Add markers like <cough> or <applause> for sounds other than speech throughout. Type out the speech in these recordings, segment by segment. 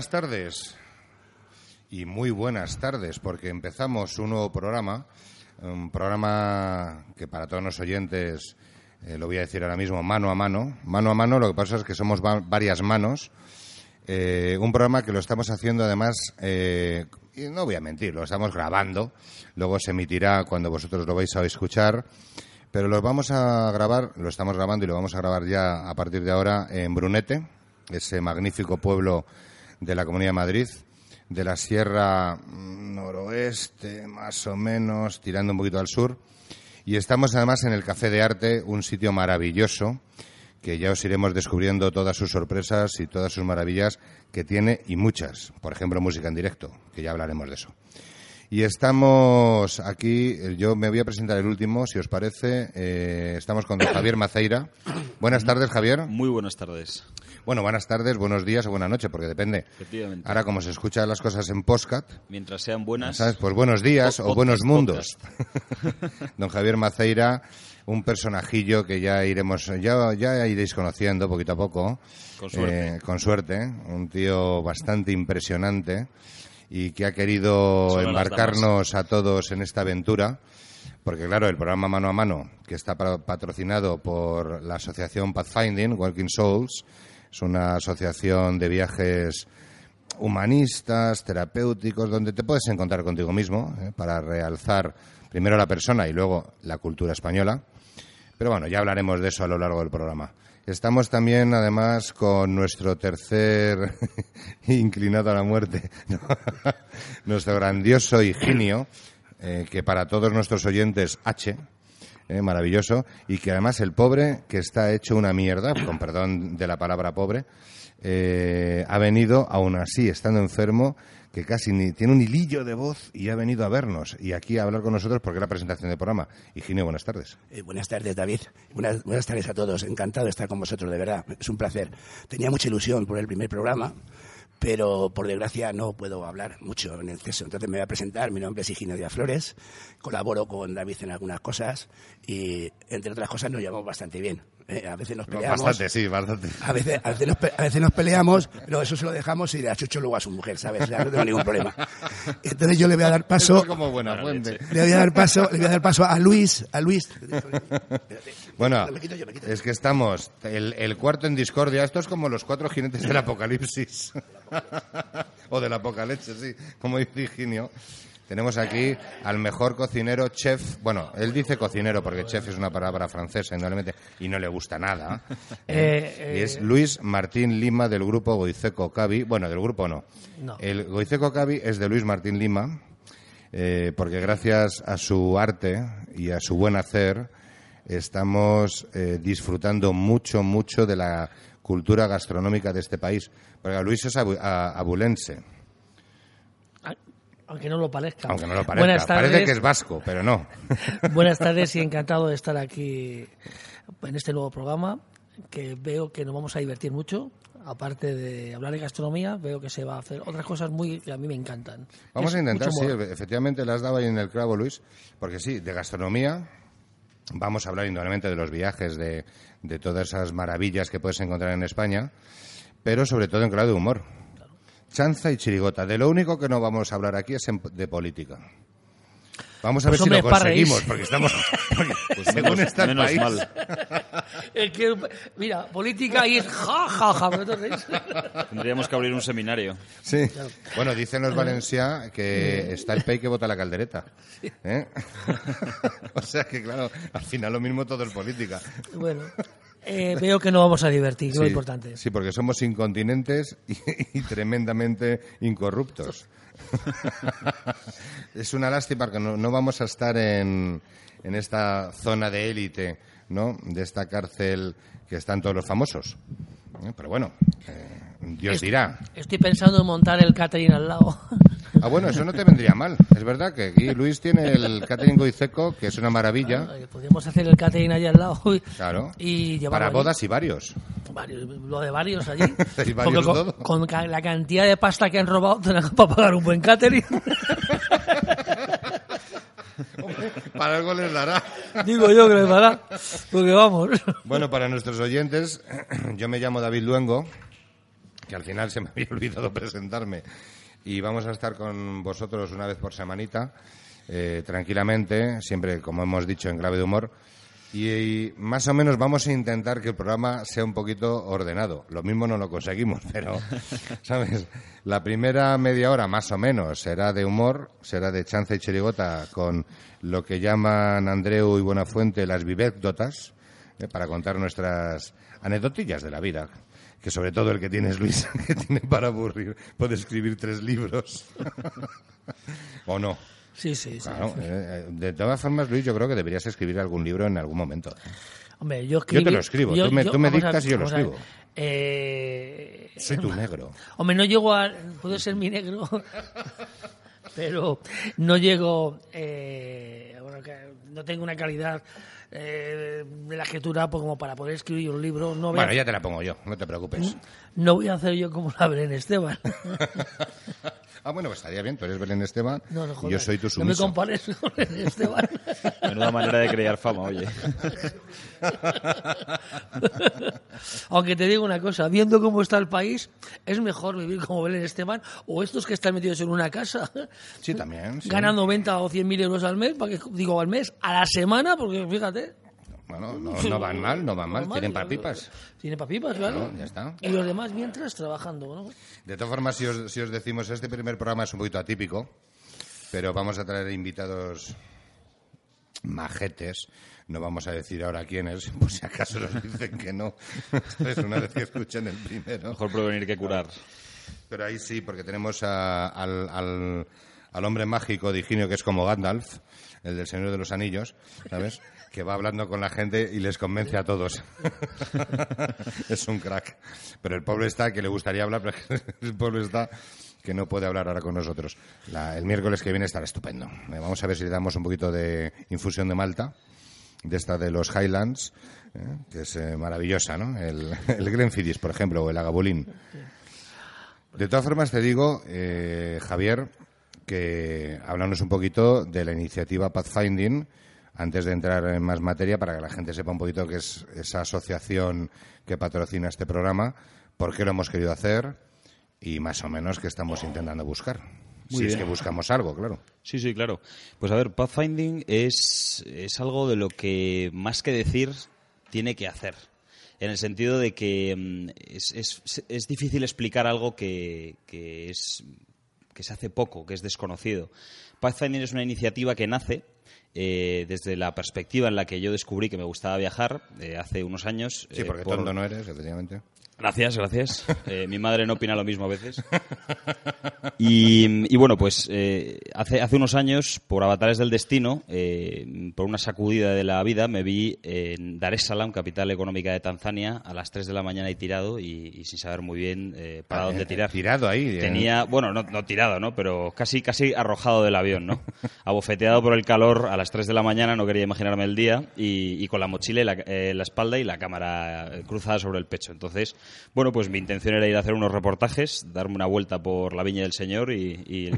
Buenas tardes. Y muy buenas tardes, porque empezamos un nuevo programa, un programa que para todos los oyentes, eh, lo voy a decir ahora mismo, mano a mano. Mano a mano, lo que pasa es que somos va- varias manos. Eh, un programa que lo estamos haciendo además, eh, y no voy a mentir, lo estamos grabando, luego se emitirá cuando vosotros lo vais a escuchar, pero lo vamos a grabar, lo estamos grabando y lo vamos a grabar ya a partir de ahora en Brunete, ese magnífico pueblo de la Comunidad de Madrid, de la Sierra mm, Noroeste, más o menos, tirando un poquito al sur. Y estamos además en el Café de Arte, un sitio maravilloso, que ya os iremos descubriendo todas sus sorpresas y todas sus maravillas que tiene, y muchas. Por ejemplo, música en directo, que ya hablaremos de eso. Y estamos aquí, eh, yo me voy a presentar el último, si os parece. Eh, estamos con Javier Maceira. Buenas tardes, Javier. Muy buenas tardes. Bueno, buenas tardes, buenos días o buenas noches, porque depende. Efectivamente. Ahora, como se escuchan las cosas en postcat, Mientras sean buenas. ¿sabes? Pues buenos días o buenos podcast, mundos. <laughs> Don Javier Maceira, un personajillo que ya iremos, ya, ya iréis conociendo poquito a poco. Con suerte. Eh, con suerte, un tío bastante impresionante y que ha querido Solo embarcarnos a todos en esta aventura. Porque claro, el programa Mano a Mano, que está pa- patrocinado por la asociación Pathfinding, Walking Souls, es una asociación de viajes humanistas, terapéuticos, donde te puedes encontrar contigo mismo ¿eh? para realzar primero la persona y luego la cultura española. Pero bueno, ya hablaremos de eso a lo largo del programa. Estamos también, además, con nuestro tercer <laughs> inclinado a la muerte, <laughs> nuestro grandioso Higinio, eh, que para todos nuestros oyentes, H, eh, maravilloso, y que además el pobre, que está hecho una mierda, con perdón de la palabra pobre, eh, ha venido, aún así, estando enfermo, que casi ni tiene un hilillo de voz y ha venido a vernos y aquí a hablar con nosotros porque es la presentación del programa. Higinio, buenas tardes. Eh, buenas tardes, David. Buenas, buenas tardes a todos. Encantado de estar con vosotros, de verdad. Es un placer. Tenía mucha ilusión por el primer programa, pero por desgracia no puedo hablar mucho en exceso. Entonces me voy a presentar. Mi nombre es Higinio Díaz Flores. Colaboro con David en algunas cosas y, entre otras cosas, nos llevamos bastante bien. Eh, a veces nos peleamos. Bastante, sí, bastante. A veces, a, veces nos, pe- a veces nos peleamos, pero eso se lo dejamos y le achucho luego a su mujer, ¿sabes? O sea, no tengo ningún problema. Entonces yo le voy a dar paso. Es como buena fuente. Le voy a dar paso, le voy a dar paso a Luis, a Luis. Bueno, Me quito yo, me quito. es que estamos, el, el cuarto en discordia, esto es como los cuatro jinetes del apocalipsis. <laughs> o del apocalipsis, sí, como dice Higinio. Tenemos aquí al mejor cocinero, chef. Bueno, él dice cocinero porque chef es una palabra francesa, indudablemente, y no le gusta nada. Eh, <laughs> y es Luis Martín Lima del grupo Goiceco Cavi. Bueno, del grupo no. No. El Goiceco Cavi es de Luis Martín Lima, eh, porque gracias a su arte y a su buen hacer estamos eh, disfrutando mucho, mucho de la cultura gastronómica de este país. Porque Luis es abu- abulense, Aunque no lo parezca. aunque no lo parezca. Buenas tardes. Parece que es vasco, pero no. <laughs> Buenas tardes y encantado de estar aquí en este nuevo programa que veo que nos vamos a divertir mucho. Aparte de hablar de gastronomía, veo que se va a hacer otras cosas muy que a mí me encantan. Vamos Es a intentar, sí, efectivamente le has dado ahí en el clavo, Luis, porque sí, de gastronomía vamos a hablar indudablemente de los viajes, de, de todas esas maravillas que puedes encontrar en España, pero sobre todo en clave de humor. Chanza y chirigota. De lo único que no vamos a hablar aquí es en- de política. Vamos a Pues, ver si lo conseguimos, porque estamos... <laughs> porque Pues según menos, está el menos país... mal. Es que, mira, política y es ja, ja, ja. Tendríamos que abrir un seminario. Sí. Bueno, dicen los Valencia que está el pey que vota la caldereta. ¿eh? <laughs> o sea que, claro, al final lo mismo todo es política. Bueno, eh, veo que nos vamos a divertir, que es lo Sí, importante. Sí, porque somos incontinentes y, <laughs> y tremendamente incorruptos. <laughs> es una lástima que no, no vamos a estar en, en esta zona de élite, ¿no? De esta cárcel que están todos los famosos. ¿eh? Pero bueno, eh, Dios dirá. Estoy pensando en montar el catering al lado. Ah, bueno, eso no te vendría mal. Es verdad que aquí Luis tiene el catering goiceco, que es una maravilla. Eh, Podríamos hacer el catering allí al lado y, Claro. y Para allí. bodas y varios. Varios, lo de varios allí. <laughs> ¿Y varios Porque con, todo? con ca- la cantidad de pasta que han robado para pagar un buen catering. <laughs> Para algo les dará. Digo yo que les dará. Porque vamos. Bueno, para nuestros oyentes, <clears throat> yo me llamo David Luengo, que al final se me había <laughs> olvidado presentarme. Y vamos a estar con vosotros una vez por semanita, eh, tranquilamente, siempre, como hemos dicho, en clave de humor. Y, más o menos vamos a intentar que el programa sea un poquito ordenado. Lo mismo no lo conseguimos, <laughs> pero, ¿sabes? La primera media hora, más o menos, será de humor, será de chanza y chirigota con lo que llaman Andreu y Buenafuente las vivécdotas, eh, para contar nuestras anedotillas de la vida. Que sobre todo el que tiene es Luis, <laughs> que tiene para aburrir, puede escribir tres libros. <laughs> ¿O no? Sí, sí, sí. Eh, de todas formas, Luis, yo creo que deberías escribir algún libro en algún momento. Hombre, yo, Yo te lo escribo, tú me- tú dictas y yo lo escribo. Eh, Soy tu negro. Hombre, no llego a... Puedo ser mi negro, <laughs> pero no llego... eh, bueno, que no tengo una calidad eh, de la escritura pues, como para poder escribir un libro. No Bueno, a, ya te la pongo yo, no te preocupes. no voy a hacer yo como la Belén Esteban. <laughs> Ah, bueno, pues estaría bien, tú eres Belén Esteban No, no, y yo soy tu No me sumiso. compares con Belén Esteban. <laughs> Menuda manera de crear fama, oye. <laughs> Aunque te digo una cosa, viendo cómo está el país, es mejor vivir como Belén Esteban o estos que están metidos en una casa Sí, también. sí. ganan 90 o 100 mil euros al mes, para que, digo al mes, a la semana, porque fíjate. Bueno, no, no van mal, no van mal, normal, tienen papipas. Tiene papipas, claro. Claro, ya está. Y los demás mientras trabajando, ¿no? De todas formas, si os, si os decimos, este primer programa es un poquito atípico, pero vamos a traer invitados majetes. No vamos a decir ahora quiénes, <laughs> por si acaso nos dicen que no. Es una vez que escuchen el primero. Mejor prevenir que curar. Pero ahí sí, porque tenemos a- al, al- al hombre mágico de Higinio, que es como Gandalf, el del Señor de los Anillos, ¿sabes? Que va hablando con la gente y les convence a todos. <laughs> es un crack. Pero el pobre está que le gustaría hablar, pero <laughs> el pobre está que no puede hablar ahora con nosotros. La- el miércoles que viene estará estupendo. Eh, Vamos a ver si le damos un poquito de infusión de malta, de esta de los Highlands, eh, que es eh, maravillosa, ¿no? El, <laughs> el por ejemplo, o el Agabulín. De todas formas, te digo, Javier, que háblanos un poquito de la iniciativa Pathfinding, antes de entrar en más materia, para que la gente sepa un poquito qué es esa asociación que patrocina este programa, por qué lo hemos querido hacer y más o menos qué estamos intentando buscar. Muy si es que buscamos algo, claro. Sí, sí, claro. Pues a ver, Pathfinding es, es algo de lo que más que decir tiene que hacer. En el sentido de que mm, es, es- es difícil explicar algo que, que es que se hace poco, que es desconocido. Pathfinding es una iniciativa que nace eh, desde la perspectiva en la que yo descubrí que me gustaba viajar eh, hace unos años. Sí, eh, porque por- tonto no eres, efectivamente. Gracias, gracias. <laughs> Eh, mi madre no opina lo mismo a veces. Y, y bueno, pues eh, hace, hace unos años, por avatares del destino, eh, por una sacudida de la vida, me vi en Dar es Salaam, capital económica de Tanzania, a las 3 de la mañana y tirado y, y sin saber muy bien eh, para Ah, dónde eh, tirar. tirado ahí. Tenía, bueno, no, no tirado, ¿no? Pero casi, casi arrojado del avión, ¿no? Abofeteado por el calor a las 3 de la mañana, no quería imaginarme el día, y, y con la mochila en la, la espalda y la cámara cruzada sobre el pecho. Entonces, bueno, pues mi intención era ir a hacer unos reportajes, darme una vuelta por la Viña del Señor y, y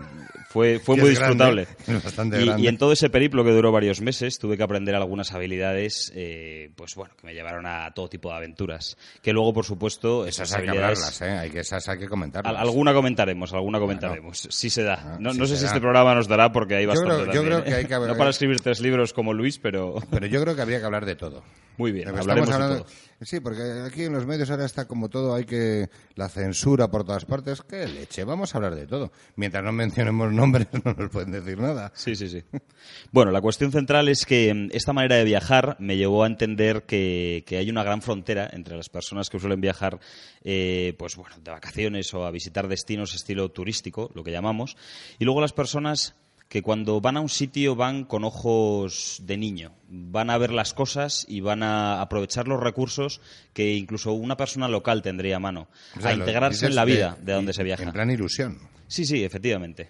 fue, fue <laughs> Que muy grande, disfrutable. <laughs> bastante y, grande. y en todo ese periplo que duró varios meses tuve que aprender algunas habilidades, eh, pues bueno, que me llevaron a todo tipo de aventuras. Que luego, por supuesto, Esas esas hay que habilidades... hablarlas, ¿eh? Hay que, esas hay que comentarlas. Al- alguna comentaremos, alguna comentaremos. Sí se da. Ah, No, sí no sé si da. este programa nos dará porque hay Yo bastante creo- yo también, creo ¿eh? que hay que haber- No para escribir tres libros como Luis, pero... Pero yo creo que habría que hablar de todo. Muy bien, hablaremos estamos de hablando- todo. Sí, porque aquí en los medios ahora está como todo, hay que la censura por todas partes. ¿Qué leche? Vamos a hablar de todo. Mientras no mencionemos nombres, <laughs> no nos pueden decir nada. Sí, sí, sí. Bueno, la cuestión central es que mm, esta manera de viajar me llevó a entender que, que hay una gran frontera entre las personas que suelen viajar, eh, pues bueno, de vacaciones o a visitar destinos estilo turístico, lo que llamamos, y luego las personas que cuando van a un sitio van con ojos de niño, van a ver las cosas y van a aprovechar los recursos que incluso una persona local tendría a mano, O sea, a integrarse en la vida de, donde se viaja. En plan ilusión. Sí, sí, efectivamente.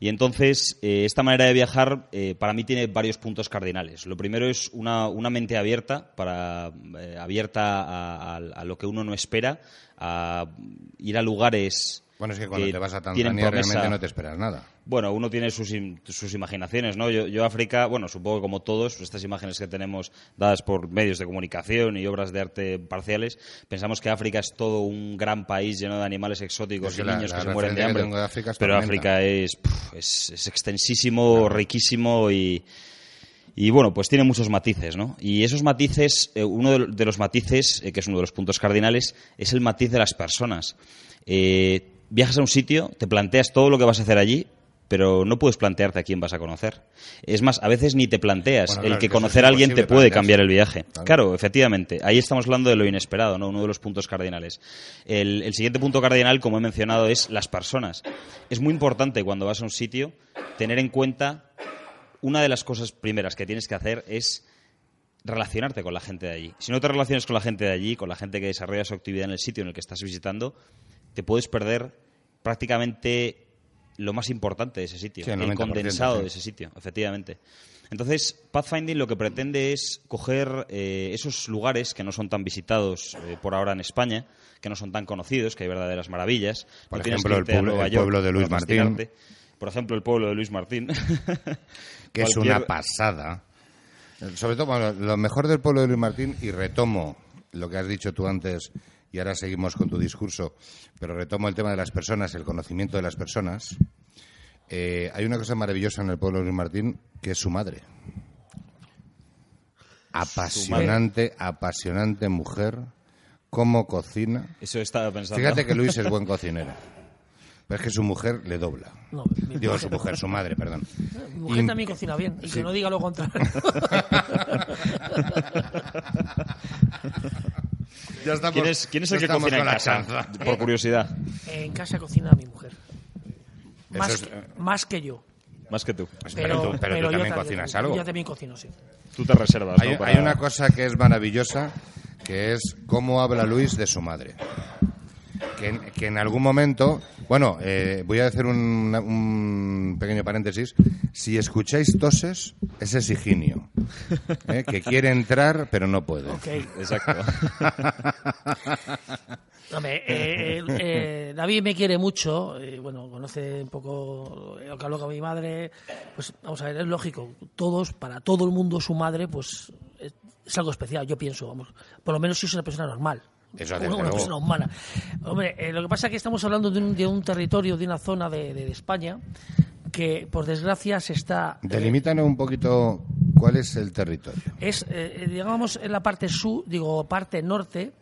Y entonces, eh, esta manera de viajar eh, para mí tiene varios puntos cardinales. Lo primero es una, una mente abierta, para, eh, abierta a, a- a lo que uno no espera, a ir a lugares Bueno, es que cuando que te vas a Tanzania realmente no te esperas nada. Bueno, uno tiene sus, sus imaginaciones, ¿no? Yo, yo África, bueno, supongo que como todos, estas imágenes que tenemos dadas por medios de comunicación y obras de arte parciales, pensamos que África es todo un gran país lleno de animales exóticos Es que y la- niños la que se mueren de hambre. de África Pero. África es, puf, es, es extensísimo, riquísimo y, y bueno, pues tiene muchos matices, ¿no? Y esos matices, eh, uno de, de los matices, eh, que es uno de los puntos cardinales, es el matiz de las personas. Eh, viajas a un sitio, te planteas todo lo que vas a hacer allí, pero no puedes plantearte a quién vas a conocer. Es más, a veces ni te planteas. Bueno, el que conocer a alguien te puede plantearse. cambiar el viaje. Claro. Claro, efectivamente. Ahí estamos hablando de lo inesperado, ¿no? Uno de los puntos cardinales. El, el siguiente punto cardinal, como he mencionado, es las personas. Es muy importante cuando vas a un sitio tener en cuenta una de las cosas primeras que tienes que hacer es relacionarte con la gente de allí. Si no te relacionas con la gente de allí, con la gente que desarrolla su actividad en el sitio en el que estás visitando, te puedes perder prácticamente lo más importante de ese sitio, Sí, el el 90%, condensado sí. de ese sitio, efectivamente. Entonces, Pathfinding lo que pretende es coger eh, esos lugares que no son tan visitados eh, por ahora en España, que no son tan conocidos, que hay verdaderas maravillas. Por No ejemplo, el pueblo- el pueblo de Luis Martín. Por ejemplo, el pueblo de Luis Martín. <laughs> que es Cualquier- una pasada. Sobre todo, bueno, lo mejor del pueblo de Luis Martín, y retomo lo que has dicho tú antes, y ahora seguimos con tu discurso, pero retomo el tema de las personas, el conocimiento de las personas. Eh, hay una cosa maravillosa en el pueblo de Luis Martín, que es su madre. Apasionante, apasionante mujer, cómo cocina. Eso estaba pensando. Fíjate que Luis es buen cocinero. Pero es que su mujer le dobla. No, mi Digo, mujer- su mujer, su madre, perdón. Mi mujer Y- también cocina bien, y que no diga lo contrario. <laughs> <laughs> Ya estamos- ¿Quién es, quién es el ya que cocina en casa? chanza. <laughs> Por curiosidad. en casa cocina mi mujer. Más, es- que, más que yo. Más que tú. Pero tú- pero tú yo también ta- cocinas algo. Yo también cocino, sí. Tú te reservas, Hay, ¿no? Para- hay una cosa que es maravillosa, que es cómo habla Luis de su madre. Que, en- que en algún momento, bueno, eh, voy a hacer un, un pequeño paréntesis. Si escucháis toses, ese es Higinio, ¿eh? que quiere entrar pero no puede. Ok. Exacto. <laughs> Hombre, eh, eh, eh, David me quiere mucho, eh, bueno, conoce un poco lo que hablo con mi madre, pues vamos a ver, es lógico, todos, para todo el mundo su madre, pues es, es algo especial, yo pienso, vamos, por lo menos si es una persona normal. Eso, una, una persona humana. Hombre, eh, lo que pasa es que estamos hablando de un, de un territorio, de una zona de, de- de España que, por desgracia, se está... eh, Delimitan un poquito cuál es el territorio. es, eh, digamos, en la parte sur, digo, parte norte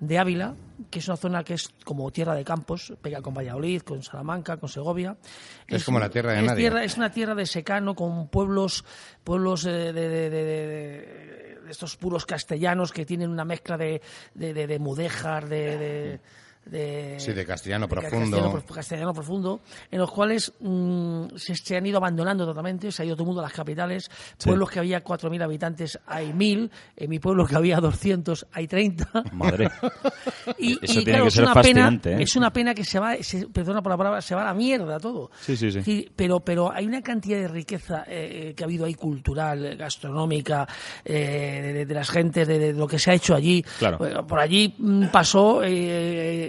de Ávila, que es una zona que es como tierra de campos, pega con Valladolid, con Salamanca, con Segovia. Es como la tierra de es nadie. tierra- es una tierra de secano con pueblos, pueblos eh, de- de- de estos puros castellanos que tienen una mezcla de, de, de- de de, de- de- Sí, de castellano de profundo. Castellano, pro- castellano profundo, en los cuales mm, se, se han ido abandonando totalmente, se ha ido todo el mundo a las capitales. Pueblos que había 4.000 habitantes hay 1.000, en mi pueblo que había 200 hay 30. Madre. Y, Eso y, tiene claro, que es ser una pena, ¿eh? es una pena que se va, se- perdona por la palabra, se va a la mierda todo. Sí, sí, sí. Pero, pero hay una cantidad de riqueza eh, eh, que ha habido ahí cultural, gastronómica, eh, de, las gentes, de, lo que se ha hecho allí. Claro. Por allí mm, pasó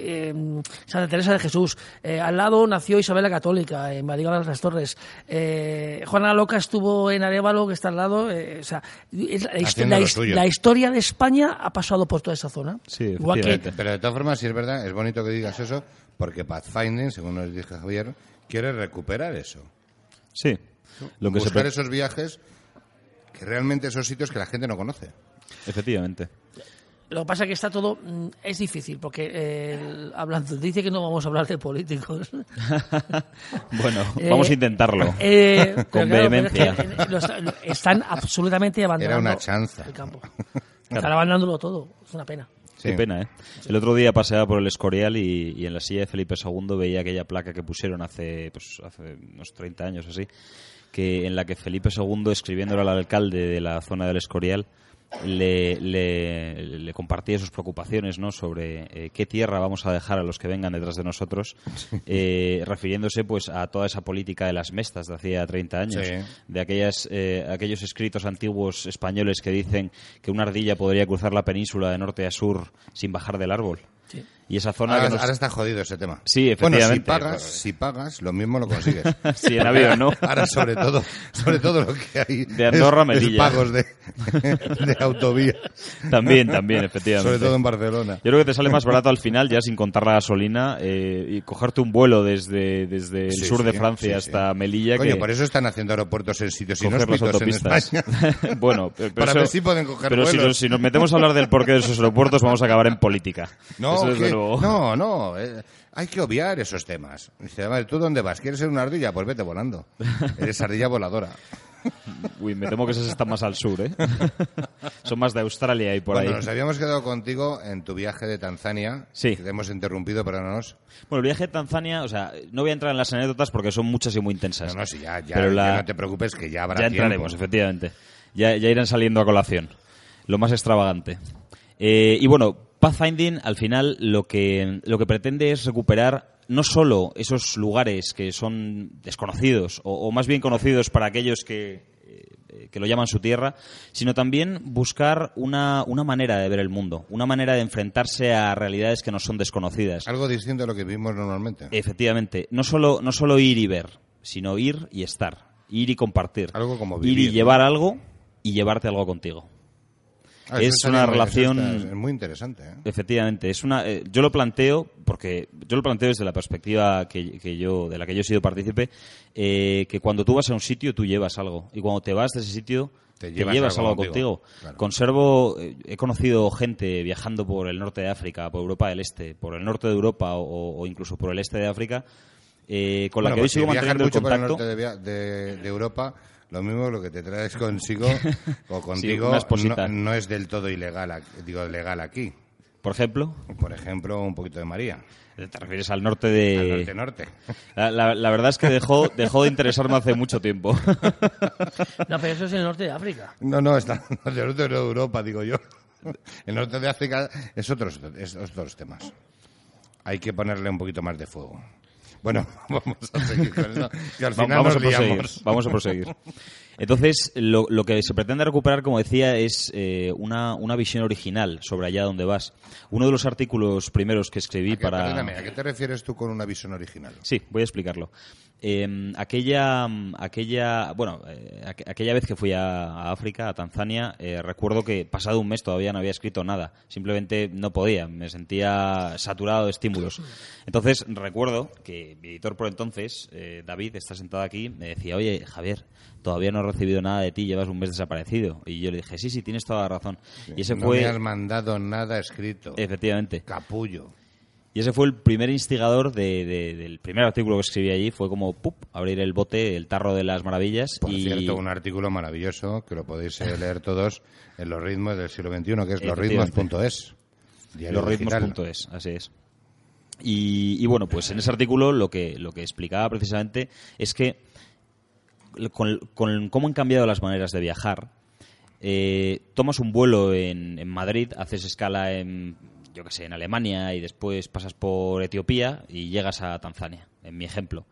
eh, eh, Santa Teresa de Jesús. Eh, al lado nació Isabel la Católica, en Madrigal de las Torres. Eh, Juana la Loca estuvo en Arevalo, que está al lado. eh, o sea, es la, historia de España ha pasado por toda esa zona. Sí, Igual que. Pero de todas formas, si es verdad, es bonito que digas eso, porque Pathfinding, según nos dije Javier, quiere recuperar eso. Sí. Lo que se Buscar esos viajes que realmente esos sitios que la gente no conoce. Efectivamente. Lo que pasa es que está todo. mm, Es difícil, porque eh, hablando. Dice que no vamos a hablar de políticos. <laughs> Bueno, Eh, vamos a intentarlo. eh, Con claro, pero es que, vehemencia. eh, lo está- lo- están absolutamente abandonando. una chanza. El campo. <laughs> Están abandonándolo todo. Es una pena. Qué pena, ¿eh? El otro día paseaba por el Escorial y, y en la silla de Felipe II veía aquella placa que pusieron hace, pues, hace unos 30 años así, que en la que Felipe II, escribiéndole al alcalde de la zona del Escorial, le, le, le compartía sus preocupaciones ¿no? sobre eh, qué tierra vamos a dejar a los que vengan detrás de nosotros, eh, refiriéndose pues a toda esa política de las mestas de hacía 30 años, Sí. de aquellas, eh, aquellos escritos antiguos españoles que dicen que una ardilla podría cruzar la península de norte a sur sin bajar del árbol. Sí. Y esa zona Ahora, que nos- ahora está jodido ese tema. Sí, Bueno, si efectivamente. pagas, si pagas, lo mismo lo consigues. <laughs> Sí, en avión, ¿no? <laughs> Ahora, sobre todo, sobre todo lo que hay De Andorra es- es Melilla. pagos de, <laughs> de autovía, También, también, efectivamente. sobre todo en Barcelona. Yo creo que te sale más barato al final, ya sin contar la gasolina, eh, y cogerte un vuelo desde, desde el Sí, sur de Francia sí, hasta Melilla. Coño, que por eso están haciendo aeropuertos en sitios inhóspitos en autopistas. España. bueno, pero, Para eso- ver si pueden coger Pero si vuelos. nos, si nos metemos a hablar del porqué de esos aeropuertos, vamos a acabar en política. No, Eso <laughs> no, no, eh, hay que obviar esos temas. Dice, a ver, ¿tú dónde vas? ¿Quieres ser una ardilla? Pues vete volando. Eres ardilla voladora. <laughs> Uy, me temo que esos están más al sur, ¿eh? <laughs> Son más de Australia y por bueno, ahí. nos habíamos quedado contigo en tu viaje de Tanzania. Sí. Que te hemos interrumpido, perdónanos. Bueno, el viaje a Tanzania, o sea, no voy a entrar en las anécdotas porque son muchas y muy intensas. No, no, si ya, ya, Pero no te preocupes que ya habrá ya tiempo. entraremos, efectivamente. Ya, ya irán saliendo a colación. Lo más extravagante. Eh, y bueno, Pathfinding al final lo que, lo que pretende es recuperar no solo esos lugares que son desconocidos o, o más bien conocidos para aquellos que, eh, que lo llaman su tierra, sino también buscar una, una manera de ver el mundo, una manera de enfrentarse a realidades que nos son desconocidas. Algo distinto a lo que vivimos normalmente. Efectivamente, no solo, no solo ir y ver, sino ir y estar, ir y compartir. Algo como Ir vivir, y ¿no? llevar algo y llevarte algo contigo. Ah, es una relación- es muy interesante. ¿eh? Efectivamente, es una. eh, yo lo planteo porque yo lo planteo desde la perspectiva que, que yo de la que yo he sido partícipe, eh, que cuando tú vas a un sitio tú llevas algo y cuando te vas de ese sitio Te te llevas algo algo, contigo, contigo. claro. Conservo, eh, he conocido gente viajando por el norte de África, por Europa del Este, por el norte de Europa o, o incluso por el este de África, eh, con la que hoy si sigo manteniendo el por norte de, via- de- de Europa, lo mismo lo que te traes <laughs> consigo o contigo no, es del todo ilegal, aquí- digo legal aquí. Por ejemplo, Por ejemplo, un poquito de María, te refieres al norte de. al norte-norte. La, la- la verdad es que dejó, dejó de interesarme hace mucho tiempo. <laughs> No, pero eso es en el norte de África. No, no, está del norte de Europa, digo yo. El norte de África es otros, es otros temas. Hay que ponerle un poquito más de fuego. Bueno, <laughs> vamos a seguir con esto, que al final vamos, a proseguir, vamos a proseguir. Entonces, lo, lo que se pretende recuperar, como decía, es eh, una, una visión original sobre allá donde vas. Uno de los artículos primeros que escribí ¿A qué- para... Perdóname, ¿a qué te refieres tú con una visión original? Sí, voy a explicarlo. Eh, aquella, aquella, bueno, eh, aqu- aquella vez que fui a, a África, a Tanzania, eh, recuerdo que pasado un mes todavía no había escrito nada. Simplemente no podía, me sentía saturado de estímulos. Entonces recuerdo que mi editor por entonces, eh, David, está sentado aquí, me decía, oye, Javier, todavía no recibido nada de ti, llevas un mes desaparecido. Y yo le dije, sí, sí, tienes toda la razón. Y ese no fue, me has mandado nada escrito. efectivamente, Capullo. y ese fue el primer instigador de- de- del primer artículo que escribí allí. Fue como, ¡pup!, abrir el bote, el tarro de las maravillas. Por y cierto, un artículo maravilloso que lo podéis eh, leer todos en los ritmos del siglo XXI, que es losritmos.es. losritmos.es, así es. Y, y bueno, pues en ese artículo lo que, lo que explicaba precisamente es que con, cómo han cambiado las maneras de viajar, eh, tomas un vuelo en, en Madrid, haces escala en, yo que sé, en Alemania y después pasas por Etiopía y llegas a Tanzania, en mi ejemplo.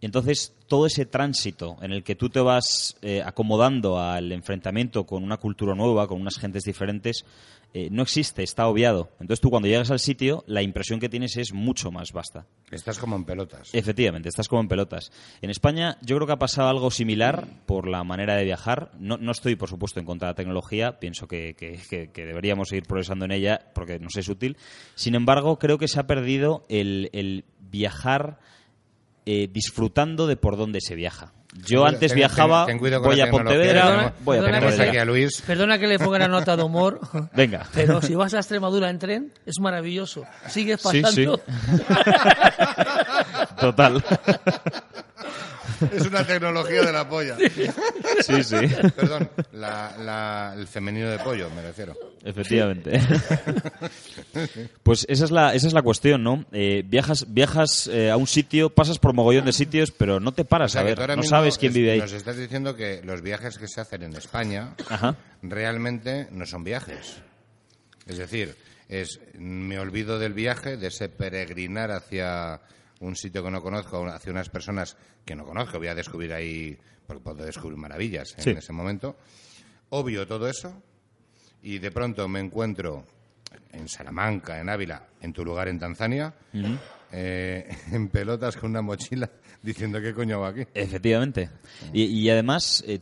Y entonces todo ese tránsito en el que tú te vas eh, acomodando al enfrentamiento con una cultura nueva, con unas gentes diferentes, eh, no existe, está obviado. Entonces tú cuando llegas al sitio, la impresión que tienes es mucho más vasta. Estás como en pelotas. Efectivamente, estás como en pelotas. En España yo creo que ha pasado algo similar por la manera de viajar. No, no estoy, por supuesto, en contra de la tecnología. Pienso que, que- que- que deberíamos seguir progresando en ella porque nos es útil. Sin embargo, creo que se ha perdido el, el viajar eh, disfrutando de por dónde se viaja. Yo Ten- antes ten- viajaba, ten voy a Pontevedra, tenemos- voy a perdona que Pontevedra. aquí a Luis. Perdona que le ponga la nota de humor. <laughs> Venga. Pero si vas a Extremadura en tren, es maravilloso. Sigues Sí, pasando. sí. <laughs> Total. <laughs> Es una tecnología de la polla. Sí, sí. Perdón, la- la- el femenino de pollo, me refiero. Efectivamente. pues esa es la, esa es la cuestión, ¿no? Eh, viajas viajas eh, a un sitio, pasas por mogollón de sitios, pero no te O paras sea, a ver, no mismo sabes quién es- vive ahí. Nos estás diciendo que los viajes que se hacen en España Ajá. realmente no son viajes. Es decir, es me olvido del viaje, de ese peregrinar hacia un sitio que no conozco, hacia unas personas que no conozco, voy a descubrir ahí, porque puedo descubrir maravillas en Sí. ese momento. Obvio todo eso y de pronto me encuentro en Salamanca, en Ávila, en tu lugar en Tanzania, eh, <laughs> en pelotas con una mochila diciendo qué coño hago aquí. Efectivamente. Y, y además, eh,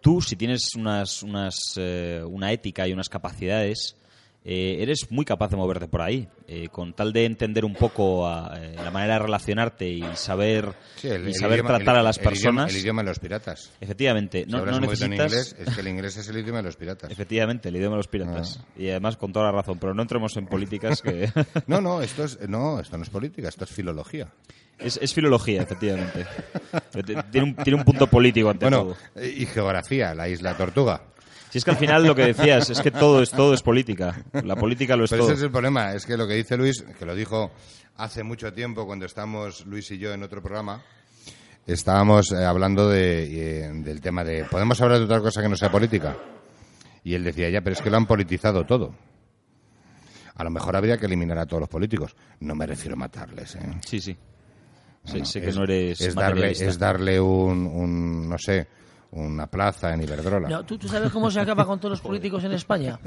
tú, si tienes unas, unas, eh, una ética y unas capacidades, eh, eres muy capaz de moverte por ahí. Eh, con tal de entender un poco a, eh, la manera de relacionarte y saber, Sí, el- y saber idioma- tratar el- a las el idioma- personas. El idioma de los piratas. Efectivamente, Si no, hablas no poquito en necesitas. inglés, es que el <laughs> inglés es el idioma de los piratas. Efectivamente, el idioma de los piratas. Ah. Y además con toda la razón, pero no entremos en políticas que... <laughs> No, no, esto es, no, esto no es política, esto es filología. es, es filología, efectivamente. <laughs> Tiene un, tiene un punto político ante Bueno, todo. y geografía, la isla Tortuga. Si es que al final lo que decías es que todo es todo es política. La política lo es Pero todo. ese es el problema, es que lo que dice Luis, que lo dijo hace mucho tiempo cuando estamos Luis y yo en otro programa, estábamos eh, hablando de, eh, del tema de, ¿podemos hablar de otra cosa que no sea política? Y él decía, ya, pero es que lo han politizado todo. A lo mejor habría que eliminar a todos los políticos. No me refiero a matarles, ¿eh? Sí, sí. Sí, No, sé que es- no eres es darle, es darle un, un, no sé, una plaza en Iberdrola. No, ¿tú, tú sabes cómo se acaba con todos los <laughs> políticos en España?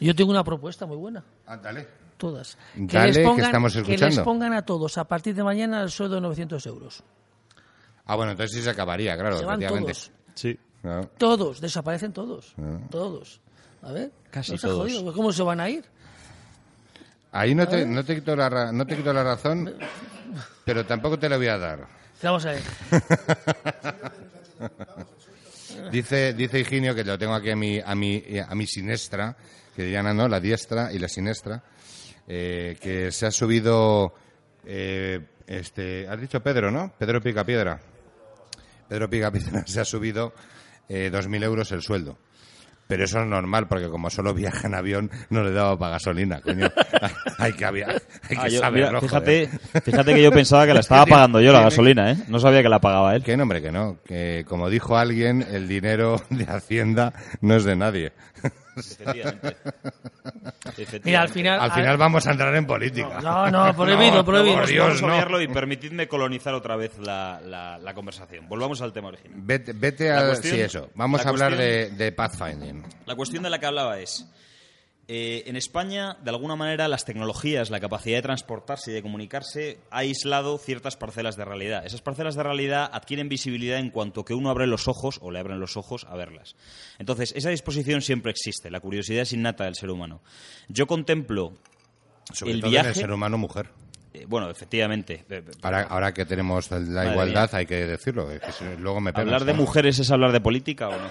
Yo tengo una propuesta muy buena. Ah, dale. Todas. Dale, que estamos que les escuchando. pongan a todos a partir de mañana el sueldo de 900 euros. Ah, bueno, entonces sí se acabaría, claro, Se van efectivamente. todos. Sí. Todos, desaparecen todos. Ah. Todos. A ver, Casi no todos. jodido. ¿Cómo se van a ir? Ahí no te, no, te quito la, ra- no te quito la razón, pero tampoco te la voy a dar. Vamos a ver. <laughs> Dice, dice Higinio, que lo tengo aquí a mi, a mi, a mi sinestra, que dirían, ¿no? La diestra y la sinestra, eh, que se ha subido, eh, este, has dicho Pedro, ¿no? Pedro Picapiedra. Pedro Picapiedra <laughs> se ha subido eh, 2.000 euros el sueldo. Pero eso es normal, porque como solo viaja en avión, no le daba para gasolina, coño. <laughs> hay que, había, hay que Ah, yo- saberlo, mira, fíjate, joder. fíjate que yo pensaba que la estaba pagando yo la gasolina, ¿eh? No sabía que la pagaba él. Que no, hombre, que no. Que como dijo alguien, el dinero de Hacienda no es de nadie. Efectivamente. Mira, al final. Al final vamos a entrar en política. No, no, prohibido, No, prohibido. por Dios, Vamos a no. y permitidme colonizar otra vez la, la- la conversación. Volvamos al tema original. Vete, vete a... cuestión- sí, eso. Vamos a hablar cuestión- de, de pathfinding. La cuestión de la que hablaba es, eh, en España, de alguna manera, las tecnologías, la capacidad de transportarse y de comunicarse ha aislado ciertas parcelas de realidad. Esas parcelas de realidad adquieren visibilidad en cuanto que uno abre los ojos o le abren los ojos a verlas. Entonces, esa disposición siempre existe, la curiosidad es innata del ser humano. Yo contemplo Sobre el todo en viaje... el ser humano-mujer. eh, bueno, efectivamente. eh, eh, Ahora, ahora que tenemos la igualdad, hay que decirlo. que si- luego me pegas, ¿Hablar de mujeres es hablar de política o no?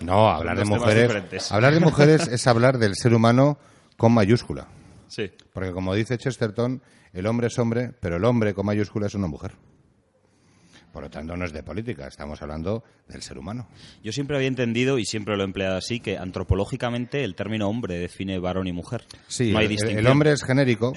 No, hablar de mujeres... Hablar de mujeres <laughs> es hablar del ser humano con mayúscula. Sí. Porque como dice Chesterton, el hombre es hombre, pero el hombre con mayúscula es una mujer. Por lo tanto, no es de política, estamos hablando del ser humano. Yo siempre había entendido, y siempre lo he empleado así, que antropológicamente el término hombre define varón y mujer. Sí, no hay el- el, hombre es genérico,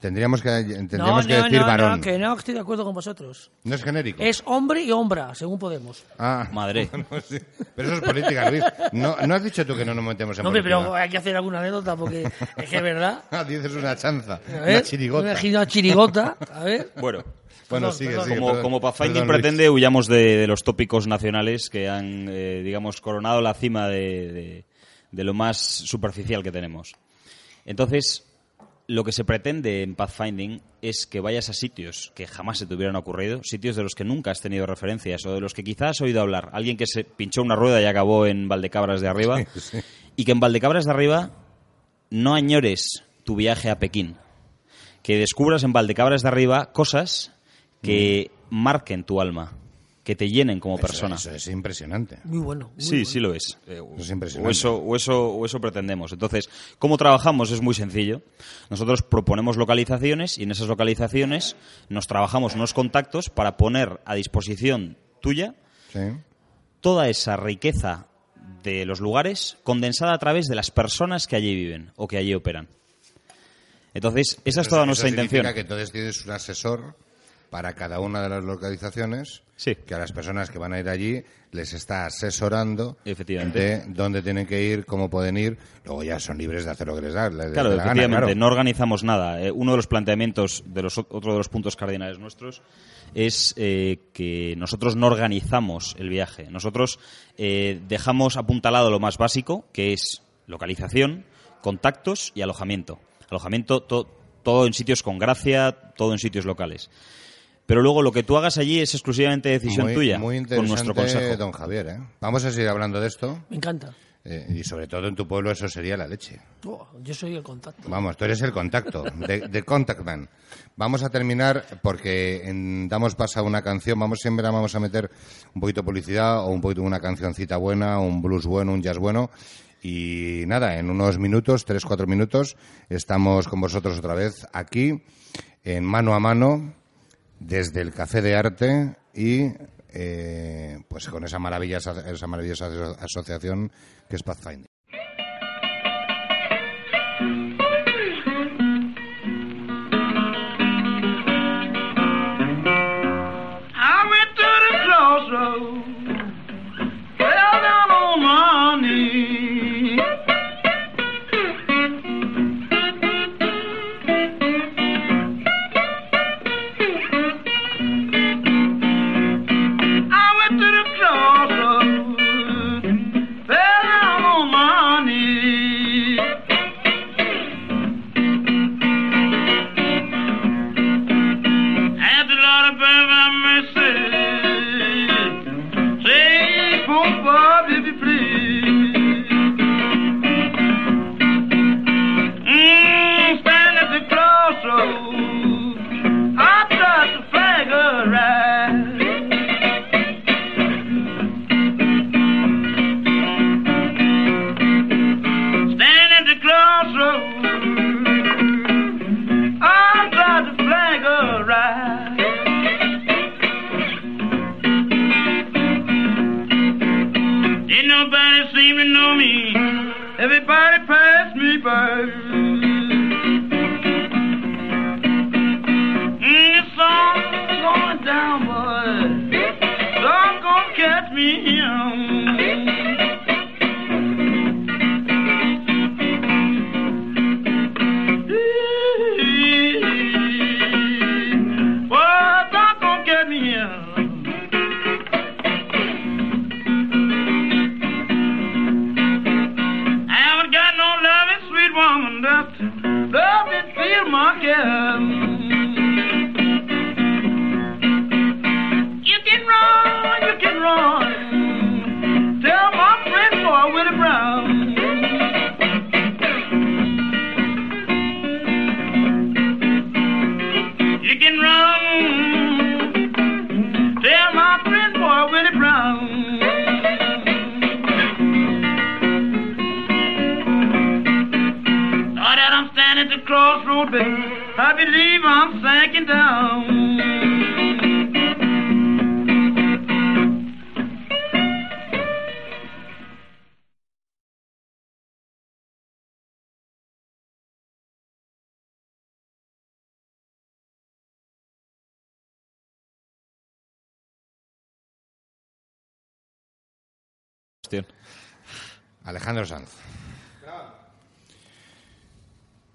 tendríamos que, tendríamos no, que no, decir no, varón. no, que no estoy de acuerdo con vosotros. No es genérico. Es hombre y hombra, según Podemos. Ah, Madre. <laughs> sí. Pero eso es política, Luis. No, no has dicho tú que no nos metemos en No, política. pero hay que hacer alguna anécdota porque es que es verdad. <laughs> Ah, dices una chanza, una chirigota. Una, chirigota. A ver. <laughs> Bueno, Bueno, Perdón, sigue, perdón. sigue. como, perdón. como Pathfinding pretende, huyamos de, de los tópicos nacionales que han, eh, digamos, coronado la cima de, de- de lo más superficial que tenemos. Entonces, lo que se pretende en Pathfinding es que vayas a sitios que jamás se te hubieran ocurrido, sitios de los que nunca has tenido referencias o de los que quizás has oído hablar. Alguien que se pinchó una rueda y acabó en Valdecabras de arriba. <laughs> Sí, sí. Y que en Valdecabras de arriba no añores tu viaje a Pekín. Que descubras en Valdecabras de arriba cosas que marquen tu alma, que te llenen como Eso- persona. Eso, es impresionante. Muy bueno. muy Sí, bueno. sí lo es. Eh, Eso es impresionante. o, eso, o, eso, o eso pretendemos. Entonces, ¿cómo trabajamos? Es muy sencillo. Nosotros proponemos localizaciones y en esas localizaciones nos trabajamos unos contactos para poner a disposición tuya Sí. toda esa riqueza de los lugares condensada a través de las personas que allí viven o que allí operan. Entonces, esa es toda nuestra intención. que entonces tienes un asesor para cada una de las localizaciones Sí. que a las personas que van a ir allí les está asesorando Efectivamente. de dónde tienen que ir, cómo pueden ir. Luego ya son libres de hacer lo que les da. les Claro, efectivamente, claro. no organizamos nada. Eh, uno de los planteamientos, de los, otro de los puntos cardinales nuestros, es eh, que nosotros no organizamos el viaje. Nosotros eh, dejamos apuntalado lo más básico, que es localización, contactos y alojamiento. Alojamiento todo en sitios con gracia, todo en sitios locales. Pero luego lo que tú hagas allí es exclusivamente decisión tuya. Muy interesante, con nuestro consejo. don Javier. ¿eh? Vamos a seguir hablando de esto. Me encanta. Eh, y sobre todo en tu pueblo eso sería la leche. Oh, yo soy el contacto. Vamos, tú eres el contacto, de, contact man. Vamos a terminar porque damos paso a una canción. Vamos siempre vamos a meter un poquito de publicidad o un poquito una cancioncita buena, un blues bueno, un jazz bueno. Y nada, en unos minutos, tres, cuatro minutos, estamos con vosotros otra vez aquí, en mano a mano, desde el Café de Arte y eh, pues con esa maravillosa, esa maravillosa asociación que es Pathfinder.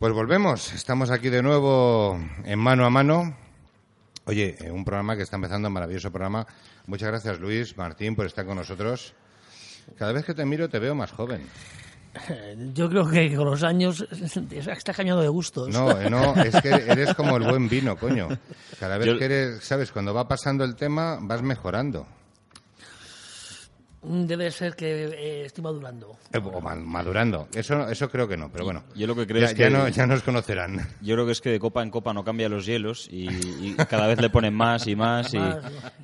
Pues volvemos, estamos aquí de nuevo en mano a mano. Oye, eh, un programa que está empezando, un maravilloso programa. Muchas gracias Luis, Martín, por estar con nosotros. Cada vez que te miro te veo más joven. Yo creo que con los años <laughs> estás cañado de gustos. No, eh, no, es que eres como el buen vino, coño. Cada vez que eres, sabes, cuando va pasando el tema vas mejorando. Debe ser que eh, estoy madurando. Eh, o madurando. Eso, eso creo que no, pero bueno. Yo lo que creo ya, es que. Ya, nos conocerán. Yo creo que es que de copa en copa no cambia los hielos y, cada vez le ponen más y más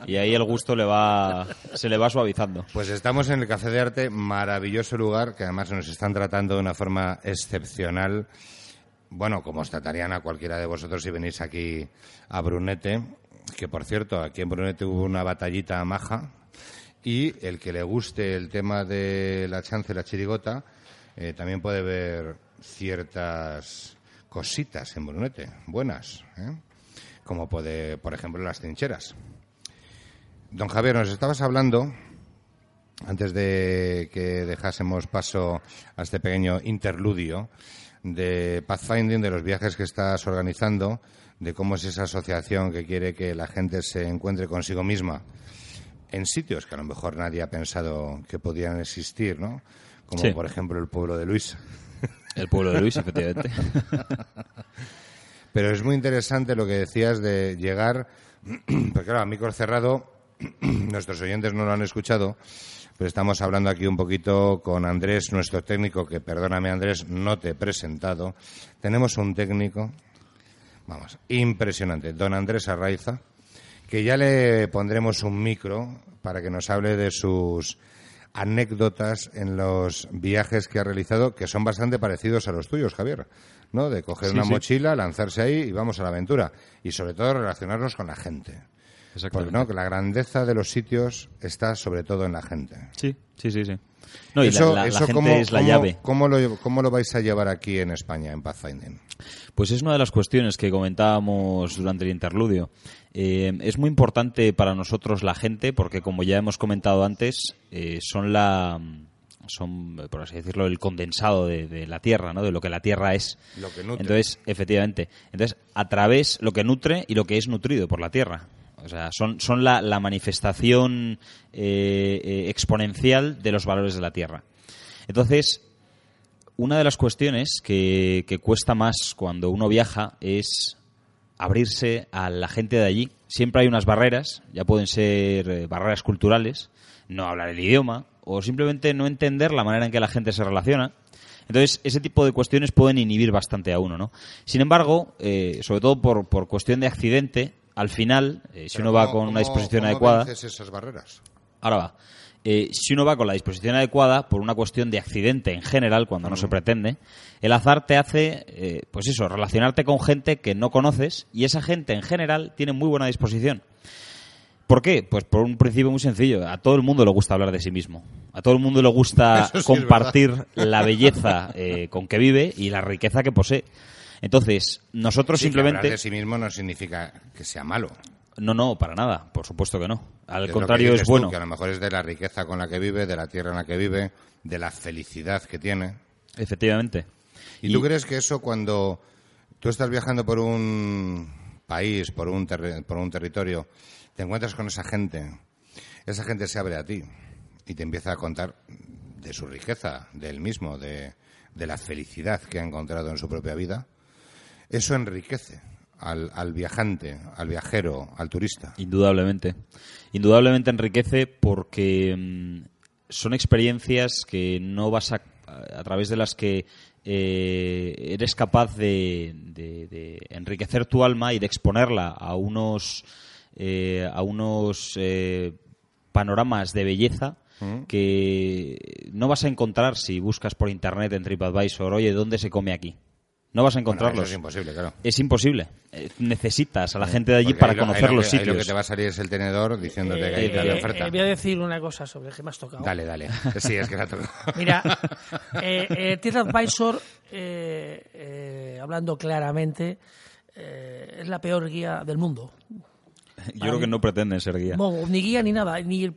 y, ahí el gusto le va, se le va suavizando. Pues estamos en el Café de Arte, maravilloso lugar que además nos están tratando de una forma excepcional. Bueno, como os tratarían a cualquiera de vosotros si venís aquí a Brunete, que por cierto, aquí en Brunete hubo una batallita maja y el que le guste el tema de la chance, la chirigota, eh, también puede ver ciertas cositas en Brunete, buenas, ¿eh? como puede, por ejemplo, las trincheras. Don Javier, nos estabas hablando, antes de que dejásemos paso a este pequeño interludio, de Pathfinding, de los viajes que estás organizando, de cómo es esa asociación que quiere que la gente se encuentre consigo misma en sitios que a lo mejor nadie ha pensado que podían existir, ¿no? Como por ejemplo el pueblo de Luis. El pueblo de Luis, efectivamente. <laughs> Pero es muy interesante lo que decías de llegar, <clears throat> porque claro, a micro cerrado, <clears throat> nuestros oyentes no lo han escuchado, pero estamos hablando aquí un poquito con Andrés, nuestro técnico, que perdóname Andrés, no te he presentado. Tenemos un técnico, vamos, impresionante, don Andrés Arraiza, que ya le pondremos un micro para que nos hable de sus anécdotas en los viajes que ha realizado, que son bastante parecidos a los tuyos, Javier. ¿no? De coger una mochila, lanzarse ahí y vamos a la aventura. Y sobre todo relacionarnos con la gente. Porque ¿no? la grandeza de los sitios está sobre todo en la gente. Sí, sí, sí, sí. No, y eso, la, gente es la llave. ¿cómo lo, ¿Cómo lo vais a llevar aquí en España, en Pathfinding? Pues es una de las cuestiones que comentábamos durante el interludio. Eh, es muy importante para nosotros la gente porque, como ya hemos comentado antes, eh, son la son, por así decirlo, el condensado de, la Tierra, ¿no? De lo que la Tierra es. Lo que nutre. Entonces, efectivamente. Entonces, a través lo que nutre y lo que es nutrido por la Tierra. O sea, son, son la, manifestación eh, eh, exponencial de los valores de la Tierra. Entonces, una de las cuestiones que, que cuesta más cuando uno viaja es abrirse a la gente de allí. Siempre hay unas barreras, ya pueden ser eh, barreras culturales, no hablar el idioma, o simplemente no entender la manera en que la gente se relaciona. Entonces, ese tipo de cuestiones pueden inhibir bastante a uno, ¿no? Sin embargo, eh, sobre todo por, por, cuestión de accidente, al final, eh, si uno va con una disposición ¿cómo adecuada... esas barreras? Ahora va. Eh, si uno va con la disposición adecuada, por una cuestión de accidente en general, cuando no se pretende, el azar te hace, pues eso, relacionarte con gente que no conoces y esa gente en general tiene muy buena disposición. ¿Por qué? Pues por un principio muy sencillo. A todo el mundo le gusta hablar de sí mismo. A todo el mundo le gusta <laughs> compartir la belleza eh, con que vive y la riqueza que posee. Entonces, nosotros simplemente... hablar de sí mismo no significa que sea malo. No, no, para nada. Por supuesto que no. Al contrario, es bueno. que a lo mejor es de la riqueza con la que vive, de la tierra en la que vive, de la felicidad que tiene. Efectivamente. ¿Y, tú crees que eso cuando tú estás viajando por un país, por un, por un territorio te encuentras con esa gente, esa gente se abre a ti y te empieza a contar de su riqueza, de él mismo, de, la felicidad que ha encontrado en su propia vida, eso enriquece al, al, viajante, al viajero, al turista. Indudablemente. Indudablemente enriquece porque mm, son experiencias que no vas a, a través de las que eh, eres capaz de, de, enriquecer tu alma y de exponerla a unos eh, a unos eh, panoramas de belleza mm. que no vas a encontrar si buscas por internet en TripAdvisor, oye, ¿dónde se come aquí? No vas a encontrarlos. es imposible, claro. Es imposible. Eh, necesitas a la gente de allí para conocer los sitios. lo que te va a salir es el tenedor diciéndote que hay la oferta. voy a decir una cosa sobre que me has tocado. Dale, dale. <laughs> Sí, es que me ha tocado. Mira, <laughs> eh, TripAdvisor, hablando claramente, es la peor guía del mundo. Yo creo que no pretenden ser guía. ni guía ni nada. Ni,